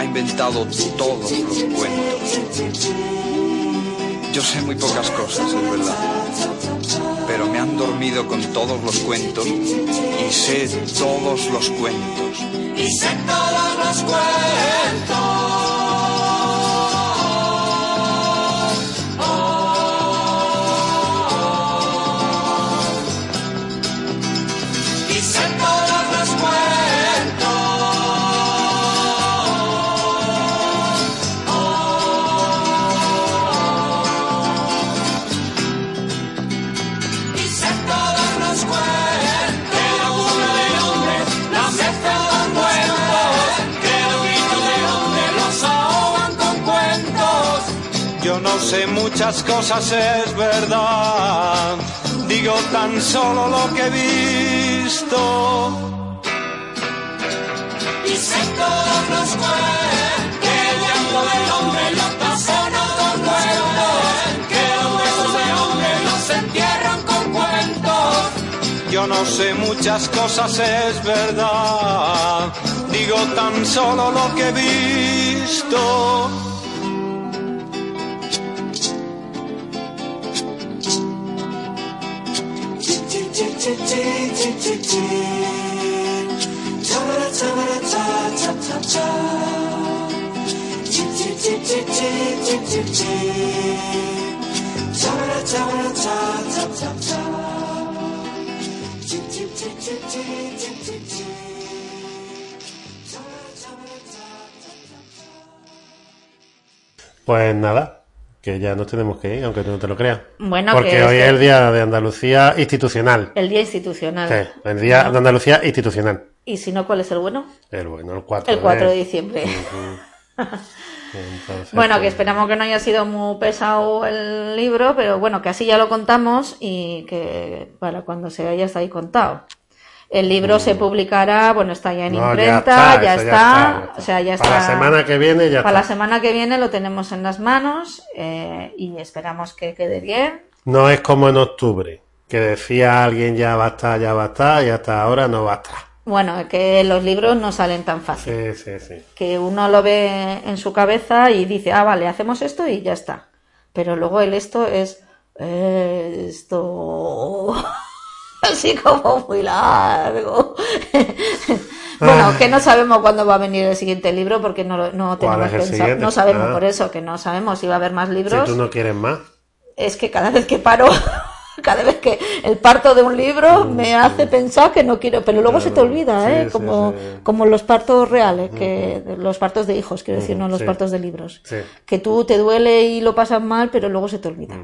ha inventado todos los cuentos. Yo sé muy pocas cosas, es verdad, pero me han dormido con todos los cuentos y sé todos los cuentos. Y sé todos los cuentos. Muchas cosas, es verdad. Digo tan solo lo que he visto. Y sé todos los cuentos Que el llanto del hombre lo tapona con cuentos Que los huesos del hombre los entierran con cuentos Yo no sé muchas cosas, es verdad. Digo tan solo lo que he visto. Pues nada, que ya nos tenemos que ir, aunque tú no te lo creas. Bueno, Porque que hoy es el día de Andalucía institucional. El día institucional. Sí, el día de Andalucía institucional. Y si no, ¿cuál es el bueno? El bueno, el 4 El 4 de diciembre. Entonces, Bueno, que pues, esperamos que no haya sido muy pesado el libro, pero bueno, que así ya lo contamos y que para cuando se haya está ahí contado. El libro se publicará, bueno, está ya en Mm. no, imprenta, ya está, ya o sea, ya está. Para la semana que viene ya Para la semana que viene lo tenemos en las manos eh, y esperamos que quede bien. No es como en octubre, que decía alguien ya va a estar, ya va a estar, y hasta ahora no va a estar. Bueno, que los libros no salen tan fácil. Sí, sí, sí. que uno lo ve en su cabeza y dice, ah, vale, hacemos esto y ya está. Pero luego el esto es eh, esto así como muy largo. bueno, que no sabemos cuándo va a venir el siguiente libro porque no, no ¿Cuál tenemos pensado. No sabemos Ah. por eso, que no sabemos si va a haber más libros. Si tú no quieres más. Es que cada vez que paro, cada vez que el parto de un libro me hace pensar que no quiero, pero luego se te olvida, Mm. sí, ¿eh? sí, como, como los partos reales, que los partos de hijos, quiero decir, no los partos de libros. Que tú te duele y lo pasas mal, pero luego se te olvida.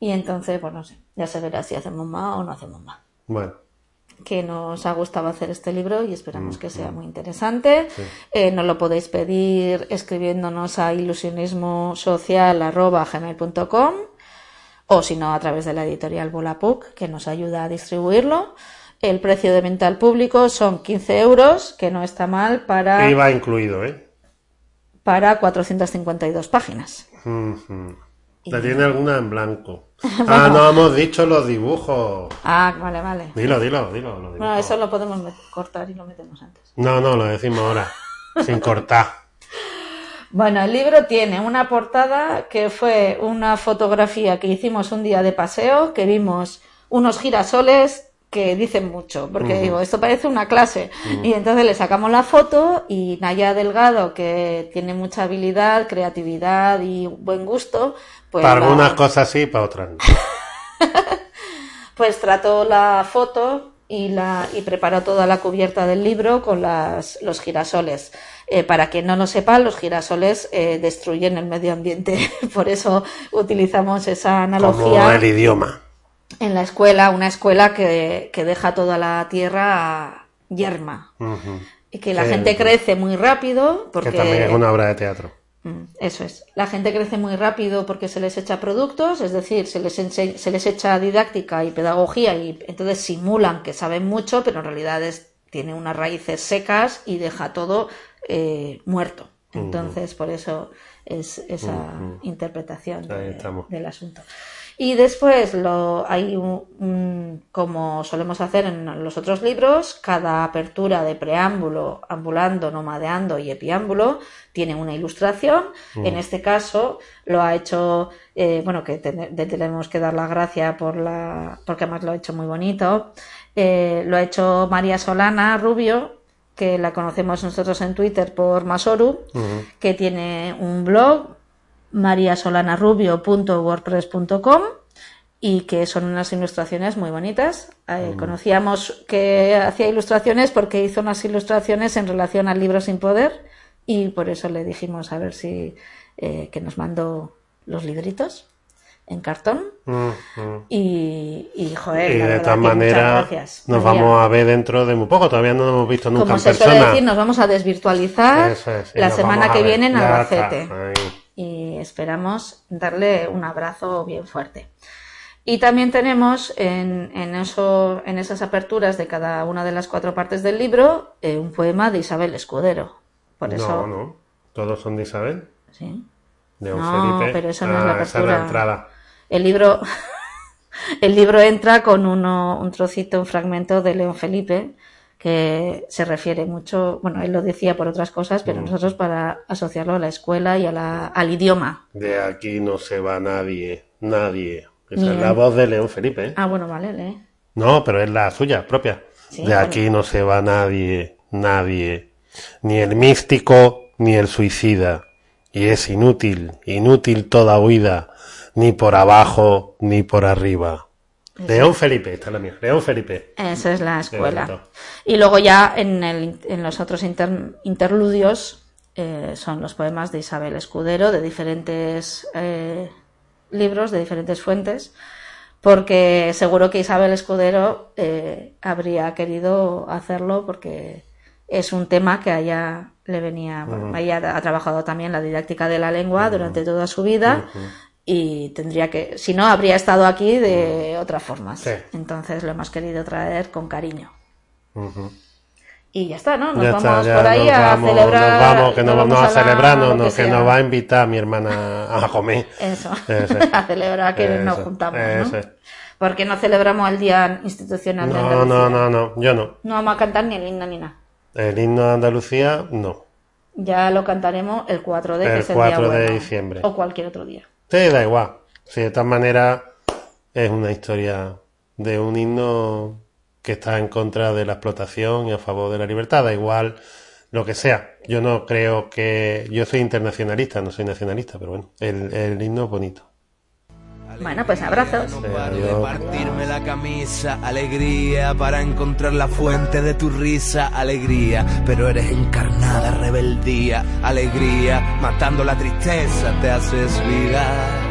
Mm. Y entonces, pues no sé, ya se verá si hacemos más o no hacemos más. Bueno, Que nos ha gustado hacer este libro y esperamos que Mm, sea muy interesante. Eh, nos lo podéis pedir escribiéndonos a ilusionismosocial.gmail.com o si no a través de la editorial Volapuc que nos ayuda a distribuirlo. El precio de venta al público son 15 euros, que no está mal para, iba incluido, ¿eh? para 452 páginas. Ujú. ¿Te tiene alguna en blanco? Ah, no hemos dicho los dibujos. Ah, vale, vale. Dilo, dilo, dilo. los Bueno, eso lo podemos cortar y lo metemos antes. No, no, lo decimos ahora. sin cortar. Bueno, el libro tiene una portada que fue una fotografía que hicimos un día de paseo, que vimos unos girasoles que dicen mucho, porque digo, esto parece una clase. Y entonces le sacamos la foto y Naya Delgado, que tiene mucha habilidad, creatividad y buen gusto, pues, para algunas cosas sí, para otras no. pues trató la foto y, la, y preparó toda la cubierta del libro con las, los girasoles. Eh, para quien no lo sepa, los girasoles eh, destruyen el medio ambiente. Por eso utilizamos esa analogía Como el idioma. en la escuela, una escuela que, que deja toda la tierra yerma. Y que la Sí, gente crece muy rápido porque Que también es una obra de teatro. Mm, Eso es. La gente crece muy rápido porque se les echa productos, es decir, se les, se les echa didáctica y pedagogía y entonces simulan que saben mucho, pero en realidad es, tiene unas raíces secas y deja todo eh, muerto. Entonces, por eso es esa interpretación de- del asunto. Y después lo, hay un, un- como solemos hacer en los otros libros, cada apertura de preámbulo, ambulando, nomadeando y epiámbulo tiene una ilustración. En este caso lo ha hecho, eh, bueno, que tenemos que dar la gracia por la, porque además lo ha hecho muy bonito. Eh, lo ha hecho María Solana Rubio, que la conocemos nosotros en Twitter por Masoru, que tiene un blog mariasolanarubio.wordpress.com y que son unas ilustraciones muy bonitas. Eh, Conocíamos que hacía ilustraciones porque hizo unas ilustraciones en relación al libro sin poder y por eso le dijimos a ver si eh, que nos mandó los libritos en cartón Ujú. y, y joder, Y la de verdad maneras gracias, nos María. vamos a ver dentro de muy poco. Todavía no nos hemos visto nunca Como en se suele persona. decir, nos vamos a desvirtualizar es, la semana que ver. viene en. Albacete. Y esperamos darle un abrazo bien fuerte. Y también tenemos en, en, eso, en esas aperturas de cada una de las cuatro partes del libro eh, un poema de Isabel Escudero. Por eso, No, no. Todos son de Isabel. ¿sí? De No, Felipe. pero eso no es la Ah, esa apertura. la entrada. El libro, el libro entra con uno, un trocito, un fragmento de León Felipe que se refiere mucho, bueno, él lo decía por otras cosas, Mm. pero nosotros para asociarlo a la escuela y a la, al idioma. De aquí no se va nadie. Nadie. Esa es la voz de León Felipe. ¿eh? Ah, bueno, vale, lee. No, pero es la suya propia. Sí, de vale. aquí no se va nadie. Nadie. Ni el místico ni el suicida. Y es inútil, inútil toda huida. Ni por abajo ni por arriba. León Felipe, esta es la mía. León Felipe. Esa es la escuela. Y luego ya en, el, en los otros inter- interludios eh, son los poemas de Isabel Escudero, de diferentes eh, libros, de diferentes fuentes, porque seguro que Isabel Escudero eh, habría querido hacerlo porque es un tema que a ella le venía, bueno, ella ha trabajado también la didáctica de la lengua durante toda su vida y tendría que, si no, habría estado aquí de otras formas. Sí. Entonces lo hemos querido traer con cariño. Y ya está, ¿no? Nos Ya vamos está, por ahí nos a vamos, celebrar. nos vamos, que nos vamos a celebrar, no, que, nos va a invitar mi hermana a comer. Eso, Eso. a celebrar que nos juntamos, eso ¿no? Porque no celebramos el Día Institucional de No, Andalucía. no, no, no, yo no. No vamos a cantar ni el himno ni nada. El himno de Andalucía, no. Ya lo cantaremos el 4 de, que El es el 4 día de bueno. diciembre. O cualquier otro día. Sí, da igual. Sí, de todas maneras, es una historia de un himno que está en contra de la explotación y a favor de la libertad. Da igual lo que sea. Yo no creo que. Yo soy internacionalista, no soy nacionalista, pero bueno, el, el himno es bonito. Bueno, pues abrazos. No Sí, paro de adiós. partirme la camisa, alegría para encontrar la fuente de tu risa, alegría, pero eres encarnada rebeldía, alegría, matando la tristeza te haces vida.